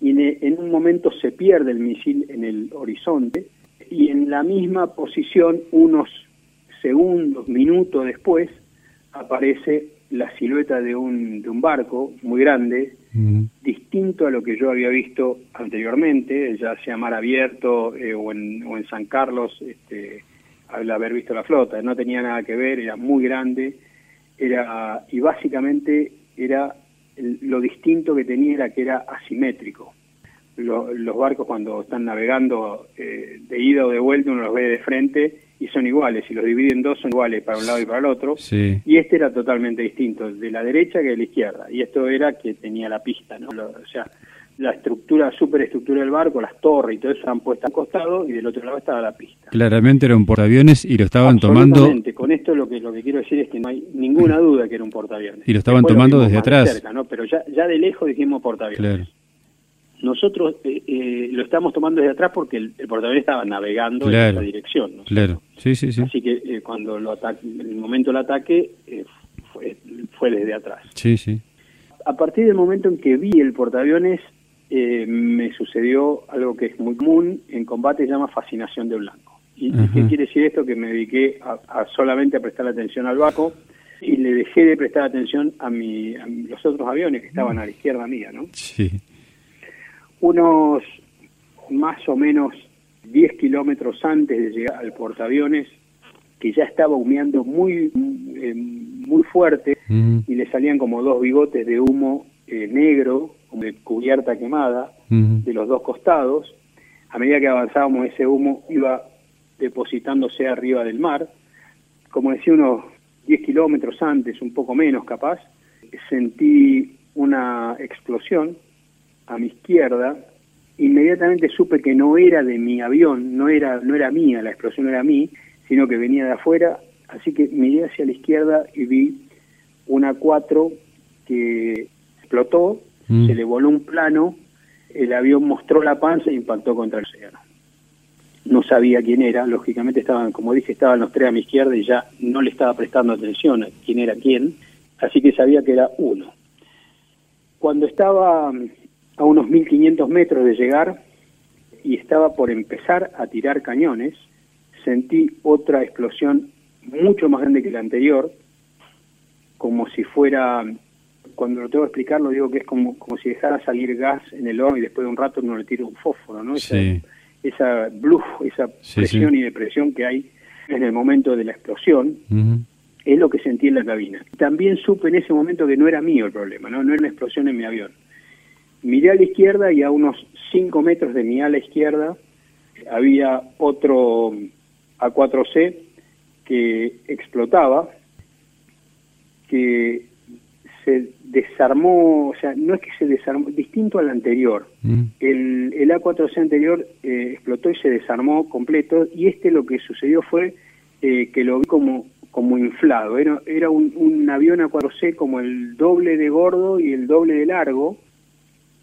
y en un momento se pierde el misil en el horizonte y en la misma posición, unos segundos, minutos después, aparece la silueta de un, de un barco muy grande, distinto a lo que yo había visto anteriormente, ya sea mar abierto eh, o, en, o, en, San Carlos, este, al haber visto la flota. No tenía nada que ver, era muy grande, era y básicamente era lo distinto que tenía era que era asimétrico. Los barcos cuando están navegando eh, de ida o de vuelta uno los ve de frente y son iguales, si los dividen en dos son iguales para un lado y para el otro, y este era totalmente distinto, de la derecha que de la izquierda, y esto era que tenía la pista, ¿no? o sea, la estructura, superestructura del barco, las torres y todo eso estaban puestas al costado y del otro lado estaba la pista. Claramente era un portaaviones y lo estaban tomando... Con esto lo que lo que quiero decir es que no hay ninguna duda que era un portaaviones. Y lo estaban tomando desde atrás. ¿no? Pero ya, ya de lejos dijimos portaaviones. Nosotros eh, eh, lo estamos tomando desde atrás porque el, portaaviones estaba navegando en esa dirección. ¿no? Claro, sí, sí, sí. Así que eh, cuando lo en el momento del ataque fue, fue desde atrás. Sí, sí. A partir del momento en que vi el portaaviones, eh, me sucedió algo que es muy común en combate, se llama fascinación de blanco. ¿Y qué quiere decir esto? Que me dediqué a, solamente a prestar atención al barco y le dejé de prestar atención a, mi, los otros aviones que estaban a la izquierda mía, ¿no? Sí. Unos más o menos 10 kilómetros antes de llegar al portaaviones, que ya estaba humeando muy, eh, muy fuerte y le salían como dos bigotes de humo eh, negro de cubierta quemada de los dos costados. A medida que avanzábamos ese humo iba depositándose arriba del mar. Como decía, unos 10 kilómetros antes, un poco menos capaz, sentí una explosión a mi izquierda. Inmediatamente supe que no era de mi avión, no era, no era mía, la explosión no era mí, sino que venía de afuera. Así que miré hacia la izquierda y vi una 4 que explotó Mm. se le voló un plano, el avión mostró la panza e impactó contra el océano. No sabía quién era, lógicamente estaban, como dije, estaban los tres a mi izquierda y ya no le estaba prestando atención a quién era quién, así que sabía que era uno. Cuando estaba a unos 1500 metros de llegar y estaba por empezar a tirar cañones, sentí otra explosión mucho más grande que la anterior, como si fuera cuando lo tengo que explicar, lo digo que es como, como si dejara salir gas en el horno y después de un rato uno le tira un fósforo, ¿no? Esa, esa bluff, esa presión y depresión que hay en el momento de la explosión, es lo que sentí en la cabina. También supe en ese momento que no era mío el problema, ¿no? No era una explosión en mi avión. Miré a la izquierda y a unos 5 metros de mi ala izquierda había otro A4C que explotaba, que se desarmó, o sea, no es que se desarmó, distinto al anterior. Mm. El, el A4C anterior eh, explotó y se desarmó completo, y este lo que sucedió fue eh, que lo vi como, como inflado. Era, era un, un avión A4C como el doble de gordo y el doble de largo,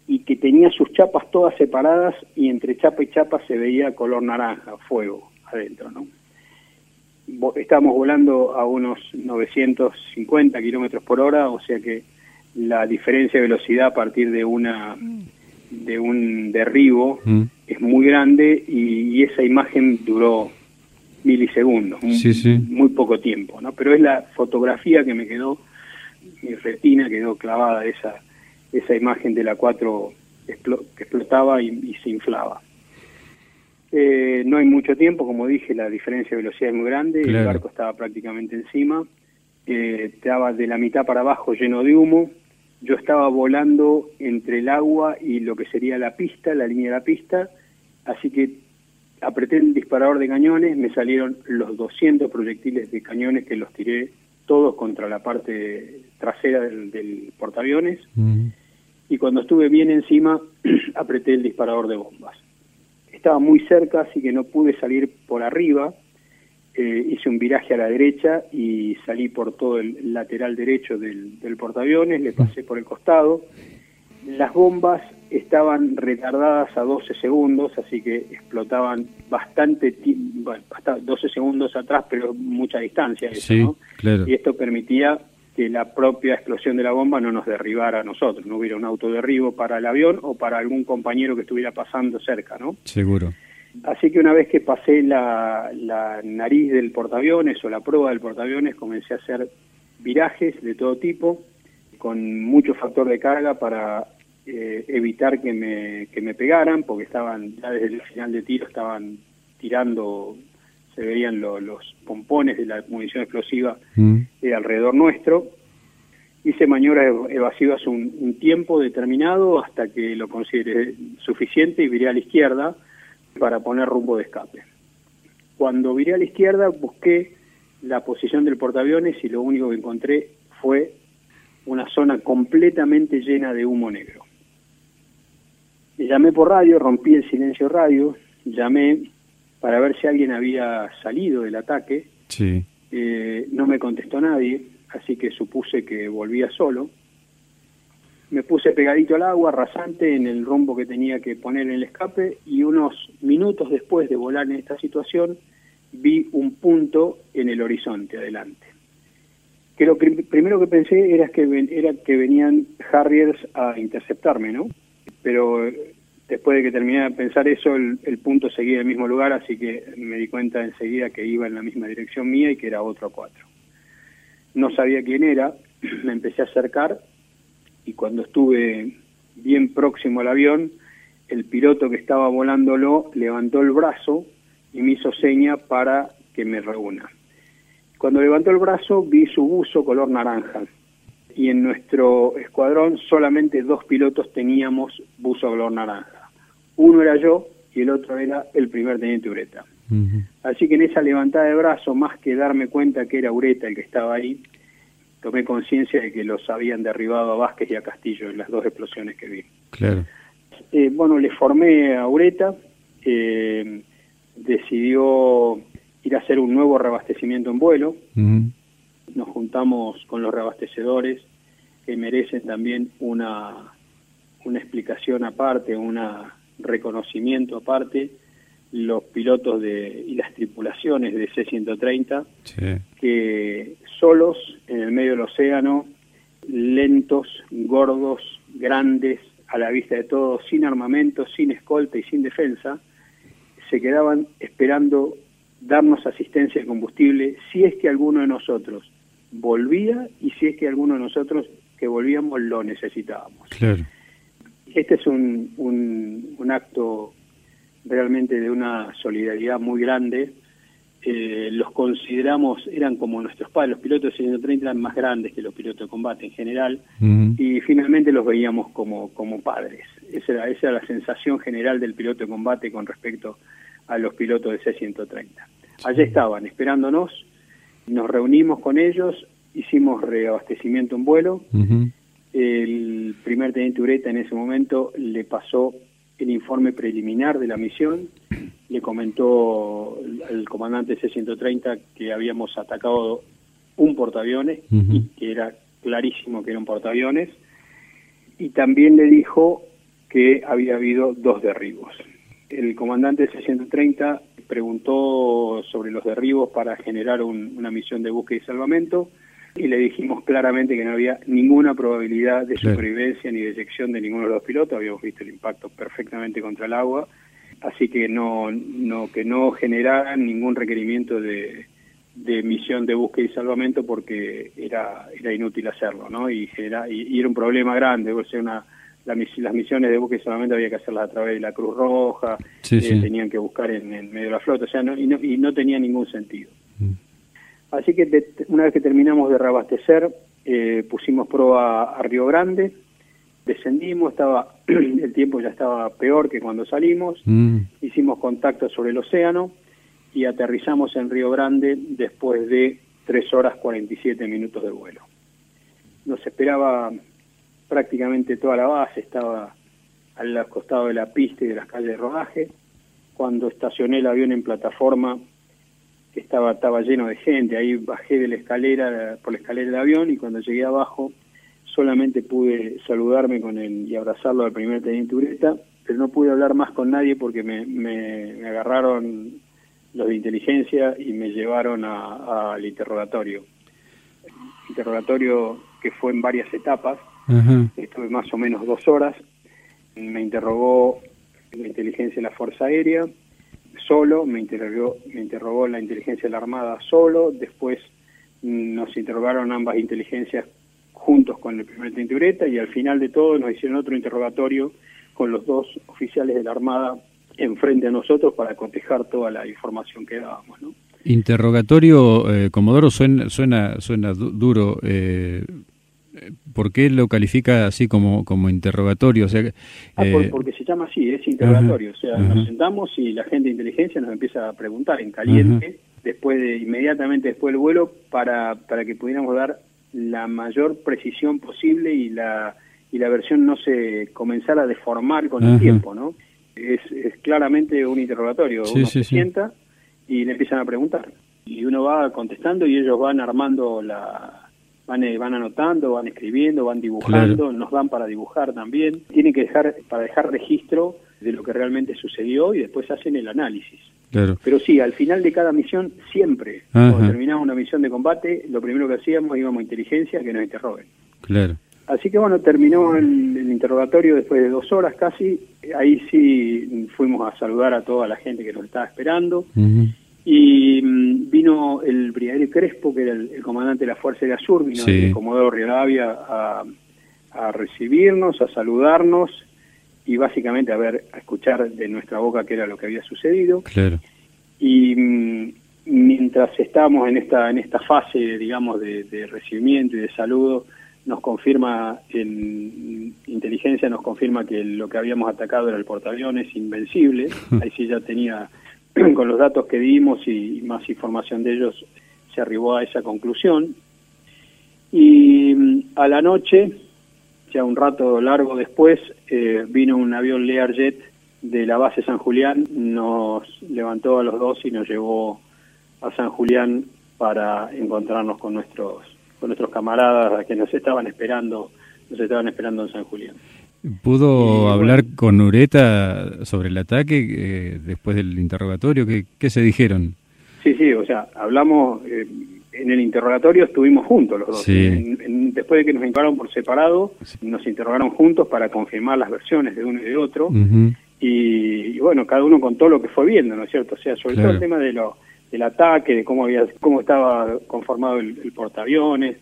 y que tenía sus chapas todas separadas, y entre chapa y chapa se veía color naranja, fuego adentro, ¿no? estamos volando a unos 950 kilómetros por hora, o sea que la diferencia de velocidad a partir de una de un derribo mm. es muy grande y, esa imagen duró milisegundos, muy poco tiempo, ¿no? Pero es la fotografía que me quedó, mi retina quedó clavada esa esa imagen de la 4 que explotaba y se inflaba. Eh, no hay mucho tiempo, como dije, la diferencia de velocidad es muy grande, el barco estaba prácticamente encima, eh, estaba de la mitad para abajo lleno de humo, yo estaba volando entre el agua y lo que sería la pista, la línea de la pista, así que apreté el disparador de cañones, me salieron los 200 proyectiles de cañones que los tiré todos contra la parte trasera del, portaaviones, y cuando estuve bien encima, apreté el disparador de bombas estaba muy cerca, así que no pude salir por arriba. Eh, hice un viraje a la derecha y salí por todo el lateral derecho del, portaaviones, le pasé por el costado. Las bombas estaban retardadas a 12 segundos, así que explotaban bastante, bueno, hasta 12 segundos atrás, pero mucha distancia. Y esto permitía que la propia explosión de la bomba no nos derribara a nosotros, no hubiera un autoderribo para el avión o para algún compañero que estuviera pasando cerca, ¿no? Seguro. Así que una vez que pasé la, nariz del portaaviones o la prueba del portaaviones, comencé a hacer virajes de todo tipo, con mucho factor de carga para eh, evitar que me, que me pegaran, porque estaban, ya desde el final de tiro estaban tirando se veían los pompones de la munición explosiva mm. eh, alrededor nuestro. Hice maniobras evasivas un, un, tiempo determinado hasta que lo consideré suficiente y viré a la izquierda para poner rumbo de escape. Cuando viré a la izquierda busqué la posición del portaaviones y lo único que encontré fue una zona completamente llena de humo negro. Llamé por radio, rompí el silencio radio, llamé para ver si alguien había salido del ataque. Sí. Eh, no me contestó nadie, así que supuse que volvía solo. Me puse pegadito al agua, rasante, en el rumbo que tenía que poner en el escape y unos minutos después de volar en esta situación vi un punto en el horizonte adelante. Que lo primero que pensé era que, era que venían Harriers a interceptarme, ¿no? Pero después de que terminé de pensar eso, el, punto seguía en el mismo lugar, así que me di cuenta enseguida que iba en la misma dirección mía y que era otro cuatro. No sabía quién era, me empecé a acercar y cuando estuve bien próximo al avión, el piloto que estaba volándolo levantó el brazo y me hizo seña para que me reúna. Cuando levantó el brazo vi su buzo color naranja y en nuestro escuadrón solamente dos pilotos teníamos buzo color naranja. Uno era yo y el otro era el primer teniente Ureta. Así que en esa levantada de brazo, más que darme cuenta que era Ureta el que estaba ahí, tomé conciencia de que los habían derribado a Vázquez y a Castillo en las dos explosiones que vi. Claro. Eh, bueno, le formé a Ureta, eh, decidió ir a hacer un nuevo reabastecimiento en vuelo. Nos juntamos con los reabastecedores que merecen también una, una explicación aparte, un reconocimiento aparte, los pilotos de, y las tripulaciones de C-130, que solos en el medio del océano, lentos, gordos, grandes, a la vista de todos, sin armamento, sin escolta y sin defensa, se quedaban esperando darnos asistencia de combustible si es que alguno de nosotros volvía y si es que alguno de nosotros que volvíamos lo necesitábamos. Este es un, un, acto realmente de una solidaridad muy grande. Eh, los consideramos, eran como nuestros padres, los pilotos de 130 eran más grandes que los pilotos de combate en general, y finalmente los veíamos como, como padres. Esa era, esa era la sensación general del piloto de combate con respecto a los pilotos de C-130. Allí estaban esperándonos, nos reunimos con ellos, hicimos reabastecimiento en vuelo. El primer teniente Ureta en ese momento le pasó el informe preliminar de la misión, le comentó al comandante C-130 que habíamos atacado un portaaviones y que era clarísimo que era un portaaviones, y también le dijo que había habido dos derribos. El comandante 630 preguntó sobre los derribos para generar una misión de búsqueda y salvamento y le dijimos claramente que no había ninguna probabilidad de supervivencia ni de eyección de ninguno de los pilotos, habíamos visto el impacto perfectamente contra el agua, así que no, no que no generaran ningún requerimiento de, misión de búsqueda y salvamento porque era era inútil hacerlo, ¿no? Y era y, era un problema grande, o sea, una las misiones de búsqueda solamente había que hacerlas a través de la Cruz Roja, eh, tenían que buscar en, medio de la flota, o sea, no, y, no, y no tenía ningún sentido. Mm. Así que una vez que terminamos de reabastecer, eh, pusimos prueba a Río Grande, descendimos, estaba el tiempo ya estaba peor que cuando salimos, mm. hicimos contacto sobre el océano y aterrizamos en Río Grande después de 3 horas 47 minutos de vuelo. Nos esperaba prácticamente toda la base estaba al costado de la pista y de las calles de rodaje. Cuando estacioné el avión en plataforma, estaba, estaba lleno de gente, ahí bajé de la escalera, por la escalera del avión y cuando llegué abajo solamente pude saludarme con él y abrazarlo al primer teniente Ureta, pero no pude hablar más con nadie porque me, me, agarraron los de inteligencia y me llevaron al interrogatorio. Interrogatorio que fue en varias etapas, Estuve más o menos dos horas. Me interrogó la inteligencia de la Fuerza Aérea solo, me interrogó, me interrogó la inteligencia de la Armada solo, después nos interrogaron ambas inteligencias juntos con el primer teniente Ureta y al final de todo nos hicieron otro interrogatorio con los dos oficiales de la Armada enfrente a nosotros para cotejar toda la información que dábamos. ¿no? Interrogatorio, eh, Comodoro, suena, suena, suena duro. Eh, ¿Por qué lo califica así como, como interrogatorio? O sea, ah, eh, porque se llama así, es interrogatorio. o sea, nos sentamos y la gente de inteligencia nos empieza a preguntar en caliente, después de, inmediatamente después del vuelo, para, para que pudiéramos dar la mayor precisión posible y la, y la versión no se comenzara a deformar con el tiempo, ¿no? Es, claramente un interrogatorio, uno se sienta y le empiezan a preguntar. Y uno va contestando y ellos van armando la van, eh, van anotando, van escribiendo, van dibujando, nos dan para dibujar también. Tienen que dejar, para dejar registro de lo que realmente sucedió y después hacen el análisis. Pero sí, al final de cada misión, siempre, cuando terminamos una misión de combate, lo primero que hacíamos íbamos a inteligencia que nos interroguen. Claro. Así que bueno, terminó el, interrogatorio después de dos horas casi. Ahí sí fuimos a saludar a toda la gente que nos estaba esperando. Y mm, vino el brigadier Crespo, que era el, comandante de la Fuerza de Azur, vino el Comodoro Rivadavia a, a, recibirnos, a saludarnos y básicamente a ver, a escuchar de nuestra boca qué era lo que había sucedido. Claro. Y mm, mientras estábamos en esta en esta fase, digamos, de, de recibimiento y de saludo, nos confirma en inteligencia nos confirma que lo que habíamos atacado era el portaaviones invencible. Ahí sí ya tenía con los datos que dimos y más información de ellos, se arribó a esa conclusión. Y mm, a la noche, ya un rato largo después, eh, vino un avión Learjet de la base San Julián, nos levantó a los dos y nos llevó a San Julián para encontrarnos con nuestros con nuestros camaradas que nos estaban esperando, nos estaban esperando en San Julián. ¿Pudo hablar con Ureta sobre el ataque eh, después del interrogatorio? ¿Qué, ¿Qué, se dijeron? Sí, sí, o sea, hablamos, eh, en el interrogatorio estuvimos juntos los dos. después de que nos interrogaron por separado, nos interrogaron juntos para confirmar las versiones de uno y de otro. y, bueno, cada uno contó lo que fue viendo, ¿no es cierto? O sea, sobre todo el tema de lo, del ataque, de cómo, había, cómo estaba conformado el, el portaaviones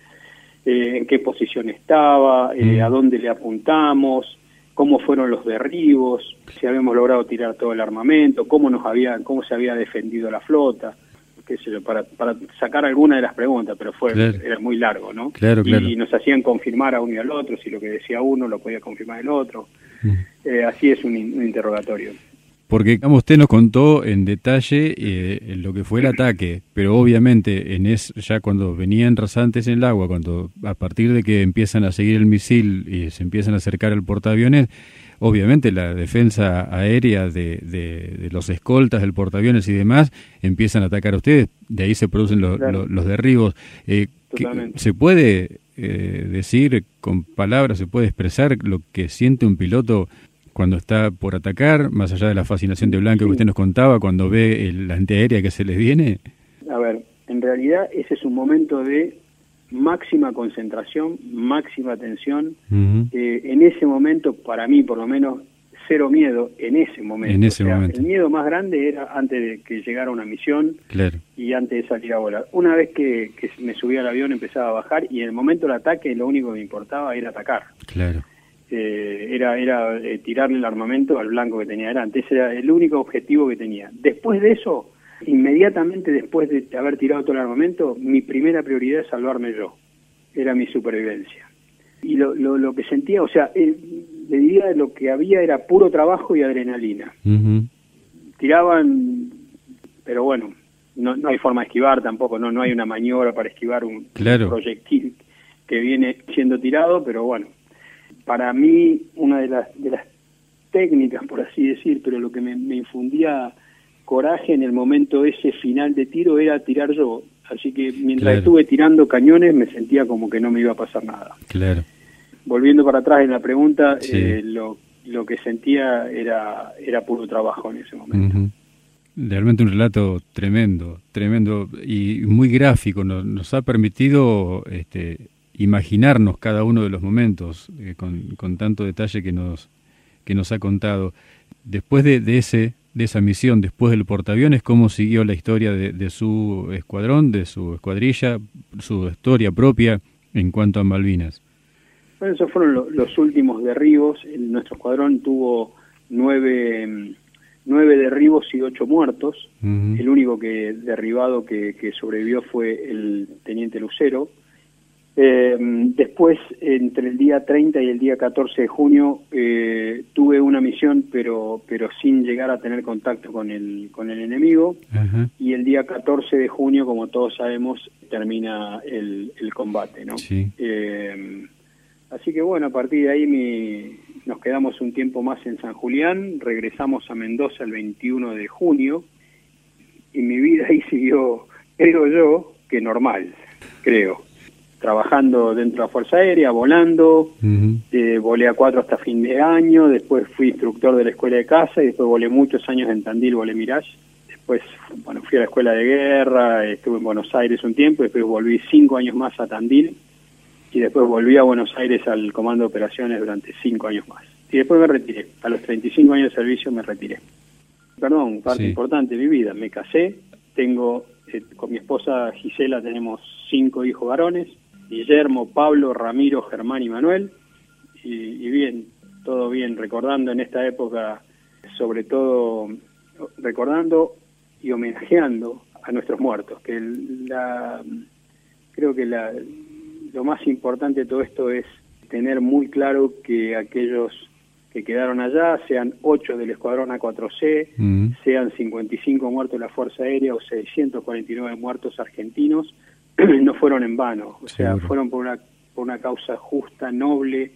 eh, en qué posición estaba, eh, mm. a dónde le apuntamos, cómo fueron los derribos, si habíamos logrado tirar todo el armamento, cómo nos había, cómo se había defendido la flota, qué sé yo, para, para sacar alguna de las preguntas, pero fue era muy largo, ¿no? Claro, claro. Y, nos hacían confirmar a uno y al otro, si lo que decía uno lo podía confirmar el otro. Mm. Eh, así es un interrogatorio. Porque usted nos contó en detalle eh, lo que fue el ataque, pero obviamente en es, ya cuando venían rasantes en el agua, cuando a partir de que empiezan a seguir el misil y se empiezan a acercar al portaaviones, obviamente la defensa aérea de, de, los escoltas del portaaviones y demás empiezan a atacar a ustedes, de ahí se producen los derribos. Eh, ¿Se puede eh, decir con palabras, se puede expresar lo que siente un piloto cuando está por atacar, más allá de la fascinación de Blanco que usted nos contaba, cuando ve el, la antiaérea que se les viene? A ver, en realidad ese es un momento de máxima concentración, máxima atención. Eh, en ese momento, para mí por lo menos, cero miedo en ese momento. En ese momento. El miedo más grande era antes de que llegara una misión y antes de salir a volar. Una vez que, que me subía al avión empezaba a bajar y en el momento del ataque lo único que me importaba era atacar. Claro. Este, era, era eh, tirarle el armamento al blanco que tenía delante. Ese era el único objetivo que tenía. Después de eso, inmediatamente después de haber tirado todo el armamento, mi primera prioridad es salvarme yo. Era mi supervivencia. Y lo, lo, que sentía, o sea, eh, le diría lo que había era puro trabajo y adrenalina. Tiraban, pero bueno, no, no hay forma de esquivar tampoco, no, no hay una maniobra para esquivar un proyectil que viene siendo tirado, pero bueno, para mí una de las, de las técnicas, por así decir, pero lo que me, infundía coraje en el momento ese final de tiro era tirar yo. Así que mientras estuve tirando cañones me sentía como que no me iba a pasar nada. Claro. Volviendo para atrás en la pregunta, eh, lo, lo que sentía era, era puro trabajo en ese momento. Realmente un relato tremendo, tremendo y muy gráfico. Nos, nos ha permitido este, imaginarnos cada uno de los momentos eh, con, con, tanto detalle que nos, que nos ha contado. Después de, de, ese, de esa misión, después del portaaviones, ¿cómo siguió la historia de, de su escuadrón, de su escuadrilla, su historia propia en cuanto a Malvinas? Bueno, esos fueron los últimos derribos. nuestro escuadrón tuvo nueve, nueve derribos y ocho muertos. El único que derribado que, que sobrevivió fue el teniente Lucero eh, después, entre el día 30 y el día 14 de junio, eh, tuve una misión, pero, pero sin llegar a tener contacto con el, con el enemigo. Y el día 14 de junio, como todos sabemos, termina el, el combate. ¿no? Sí. Eh, Así que bueno, a partir de ahí mi, nos quedamos un tiempo más en San Julián, regresamos a Mendoza el 21 de junio y mi vida ahí siguió, creo yo, que normal, creo. Trabajando dentro de la Fuerza Aérea, volando, eh, volé a cuatro hasta fin de año, después fui instructor de la escuela de casa y después volé muchos años en Tandil, volé Mirage. Después, bueno, fui a la escuela de guerra, estuve en Buenos Aires un tiempo, después volví cinco años más a Tandil y después volví a Buenos Aires al comando de operaciones durante cinco años más. Y después me retiré. A los 35 años de servicio me retiré. Perdón, parte importante de mi vida. Me casé, tengo, eh, con mi esposa Gisela tenemos cinco hijos varones, Guillermo, Pablo, Ramiro, Germán y Manuel. Y, bien, todo bien, recordando en esta época, sobre todo recordando y homenajeando a nuestros muertos, que la, creo que la, lo más importante de todo esto es tener muy claro que aquellos que quedaron allá, sean 8 del Escuadrón A4C, mm. sean 55 muertos de la Fuerza Aérea o 649 muertos argentinos, no fueron en vano, o sea, fueron por una, por una causa justa, noble,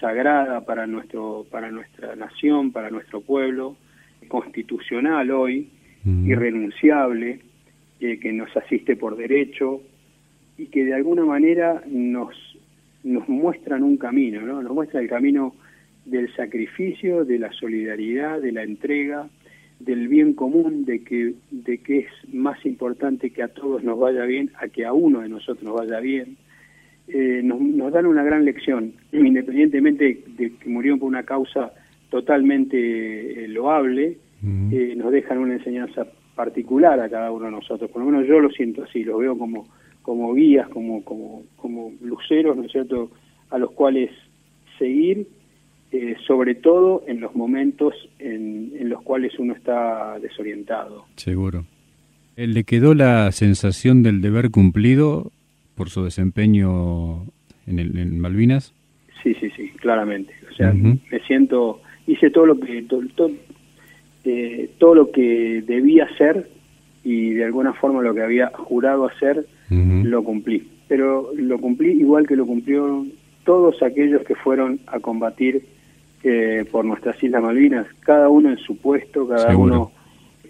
sagrada para, nuestro, para nuestra nación, para nuestro pueblo, constitucional hoy, mm. irrenunciable, eh, que nos asiste por derecho, y que de alguna manera nos, nos muestran un camino, ¿no? Nos muestra el camino del sacrificio, de la solidaridad, de la entrega, del bien común, de que, de que es más importante que a todos nos vaya bien, a que a uno de nosotros nos vaya bien. Eh, nos, dan una gran lección, independientemente de que murieron por una causa totalmente eh, loable, eh, nos dejan una enseñanza particular a cada uno de nosotros. Por lo menos yo lo siento así, lo veo como como guías, como, como, como luceros, ¿no es cierto?, a los cuales seguir, eh, sobre todo en los momentos en, en, los cuales uno está desorientado. Seguro. Eh, ¿Le quedó la sensación del deber cumplido por su desempeño en, el, en Malvinas? Sí, sí, sí, claramente. O sea, me siento, hice todo lo que todo, eh, todo lo que debía hacer y de alguna forma lo que había jurado hacer lo cumplí. Pero lo cumplí igual que lo cumplieron todos aquellos que fueron a combatir eh, por nuestras Islas Malvinas, cada uno en su puesto, cada uno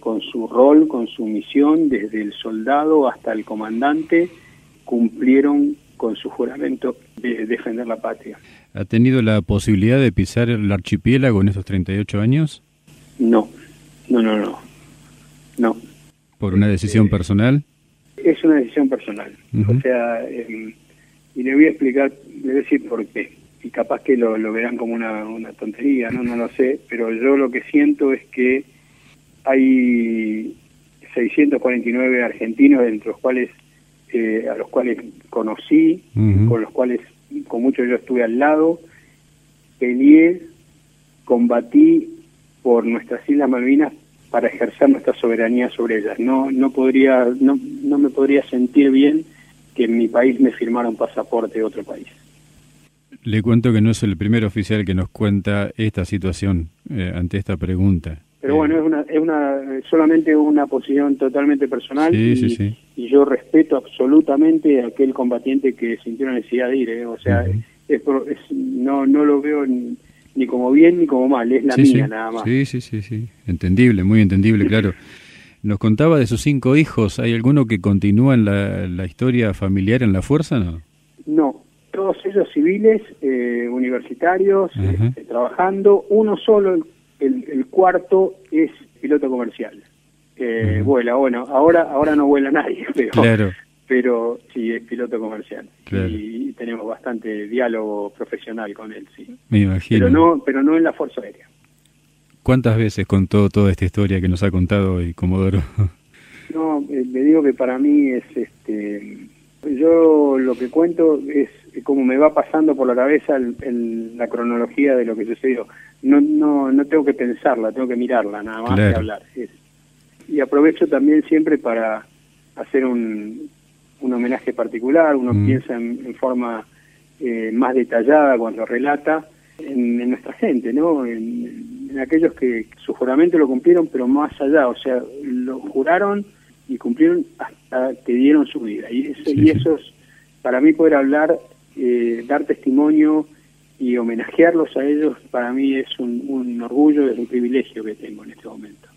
con su rol, con su misión, desde el soldado hasta el comandante, cumplieron con su juramento de defender la patria. ¿Ha tenido la posibilidad de pisar el archipiélago en estos 38 años? No, no, no, no. No. ¿Por una decisión eh, personal? Es una decisión personal. O sea, em, y le voy a explicar, le voy a decir por qué. Y capaz que lo, lo verán como una, una tontería, ¿no? No lo sé, pero yo lo que siento es que hay 649 argentinos, entre los cuales eh, a los cuales conocí, con los cuales con muchos yo estuve al lado, peleé, combatí por nuestras Islas Malvinas para ejercer nuestra soberanía sobre ellas. No, no, podría, no, no me podría sentir bien que en mi país me firmara un pasaporte de otro país. Le cuento que no es el primer oficial que nos cuenta esta situación eh, ante esta pregunta. Pero bueno, es una, es una solamente una posición totalmente personal y, y, yo respeto absolutamente a aquel combatiente que sintió la necesidad de ir. ¿eh? O sea, es, no, no lo veo ni como bien ni como mal, es la mía nada más. Sí, sí, sí, sí, entendible, muy entendible, claro. Nos contaba de sus cinco hijos, ¿hay alguno que continúa en la, historia familiar en la fuerza, no? No, todos ellos civiles, eh, universitarios, este, trabajando, uno solo, el, el, cuarto es piloto comercial. Eh, Vuela, bueno, ahora ahora no vuela nadie, pero, claro pero sí es piloto comercial y tenemos bastante diálogo profesional con él, sí. Me imagino. Pero no, pero no en la Fuerza Aérea. ¿Cuántas veces contó toda esta historia que nos ha contado hoy Comodoro? No, eh, le digo que para mí es este yo lo que cuento es como me va pasando por la cabeza el, la cronología de lo que sucedió. No, no, no tengo que pensarla, tengo que mirarla, nada más que hablar. y aprovecho también siempre para hacer un, un homenaje particular, uno mm. piensa en, forma eh, más detallada cuando relata en, nuestra gente, ¿no? En, aquellos que su juramento lo cumplieron, pero más allá, o sea, lo juraron y cumplieron hasta que dieron su vida. Y eso, y eso es, para mí poder hablar eh, dar testimonio y homenajearlos a ellos para mí es un, un orgullo, es un privilegio que tengo en este momento.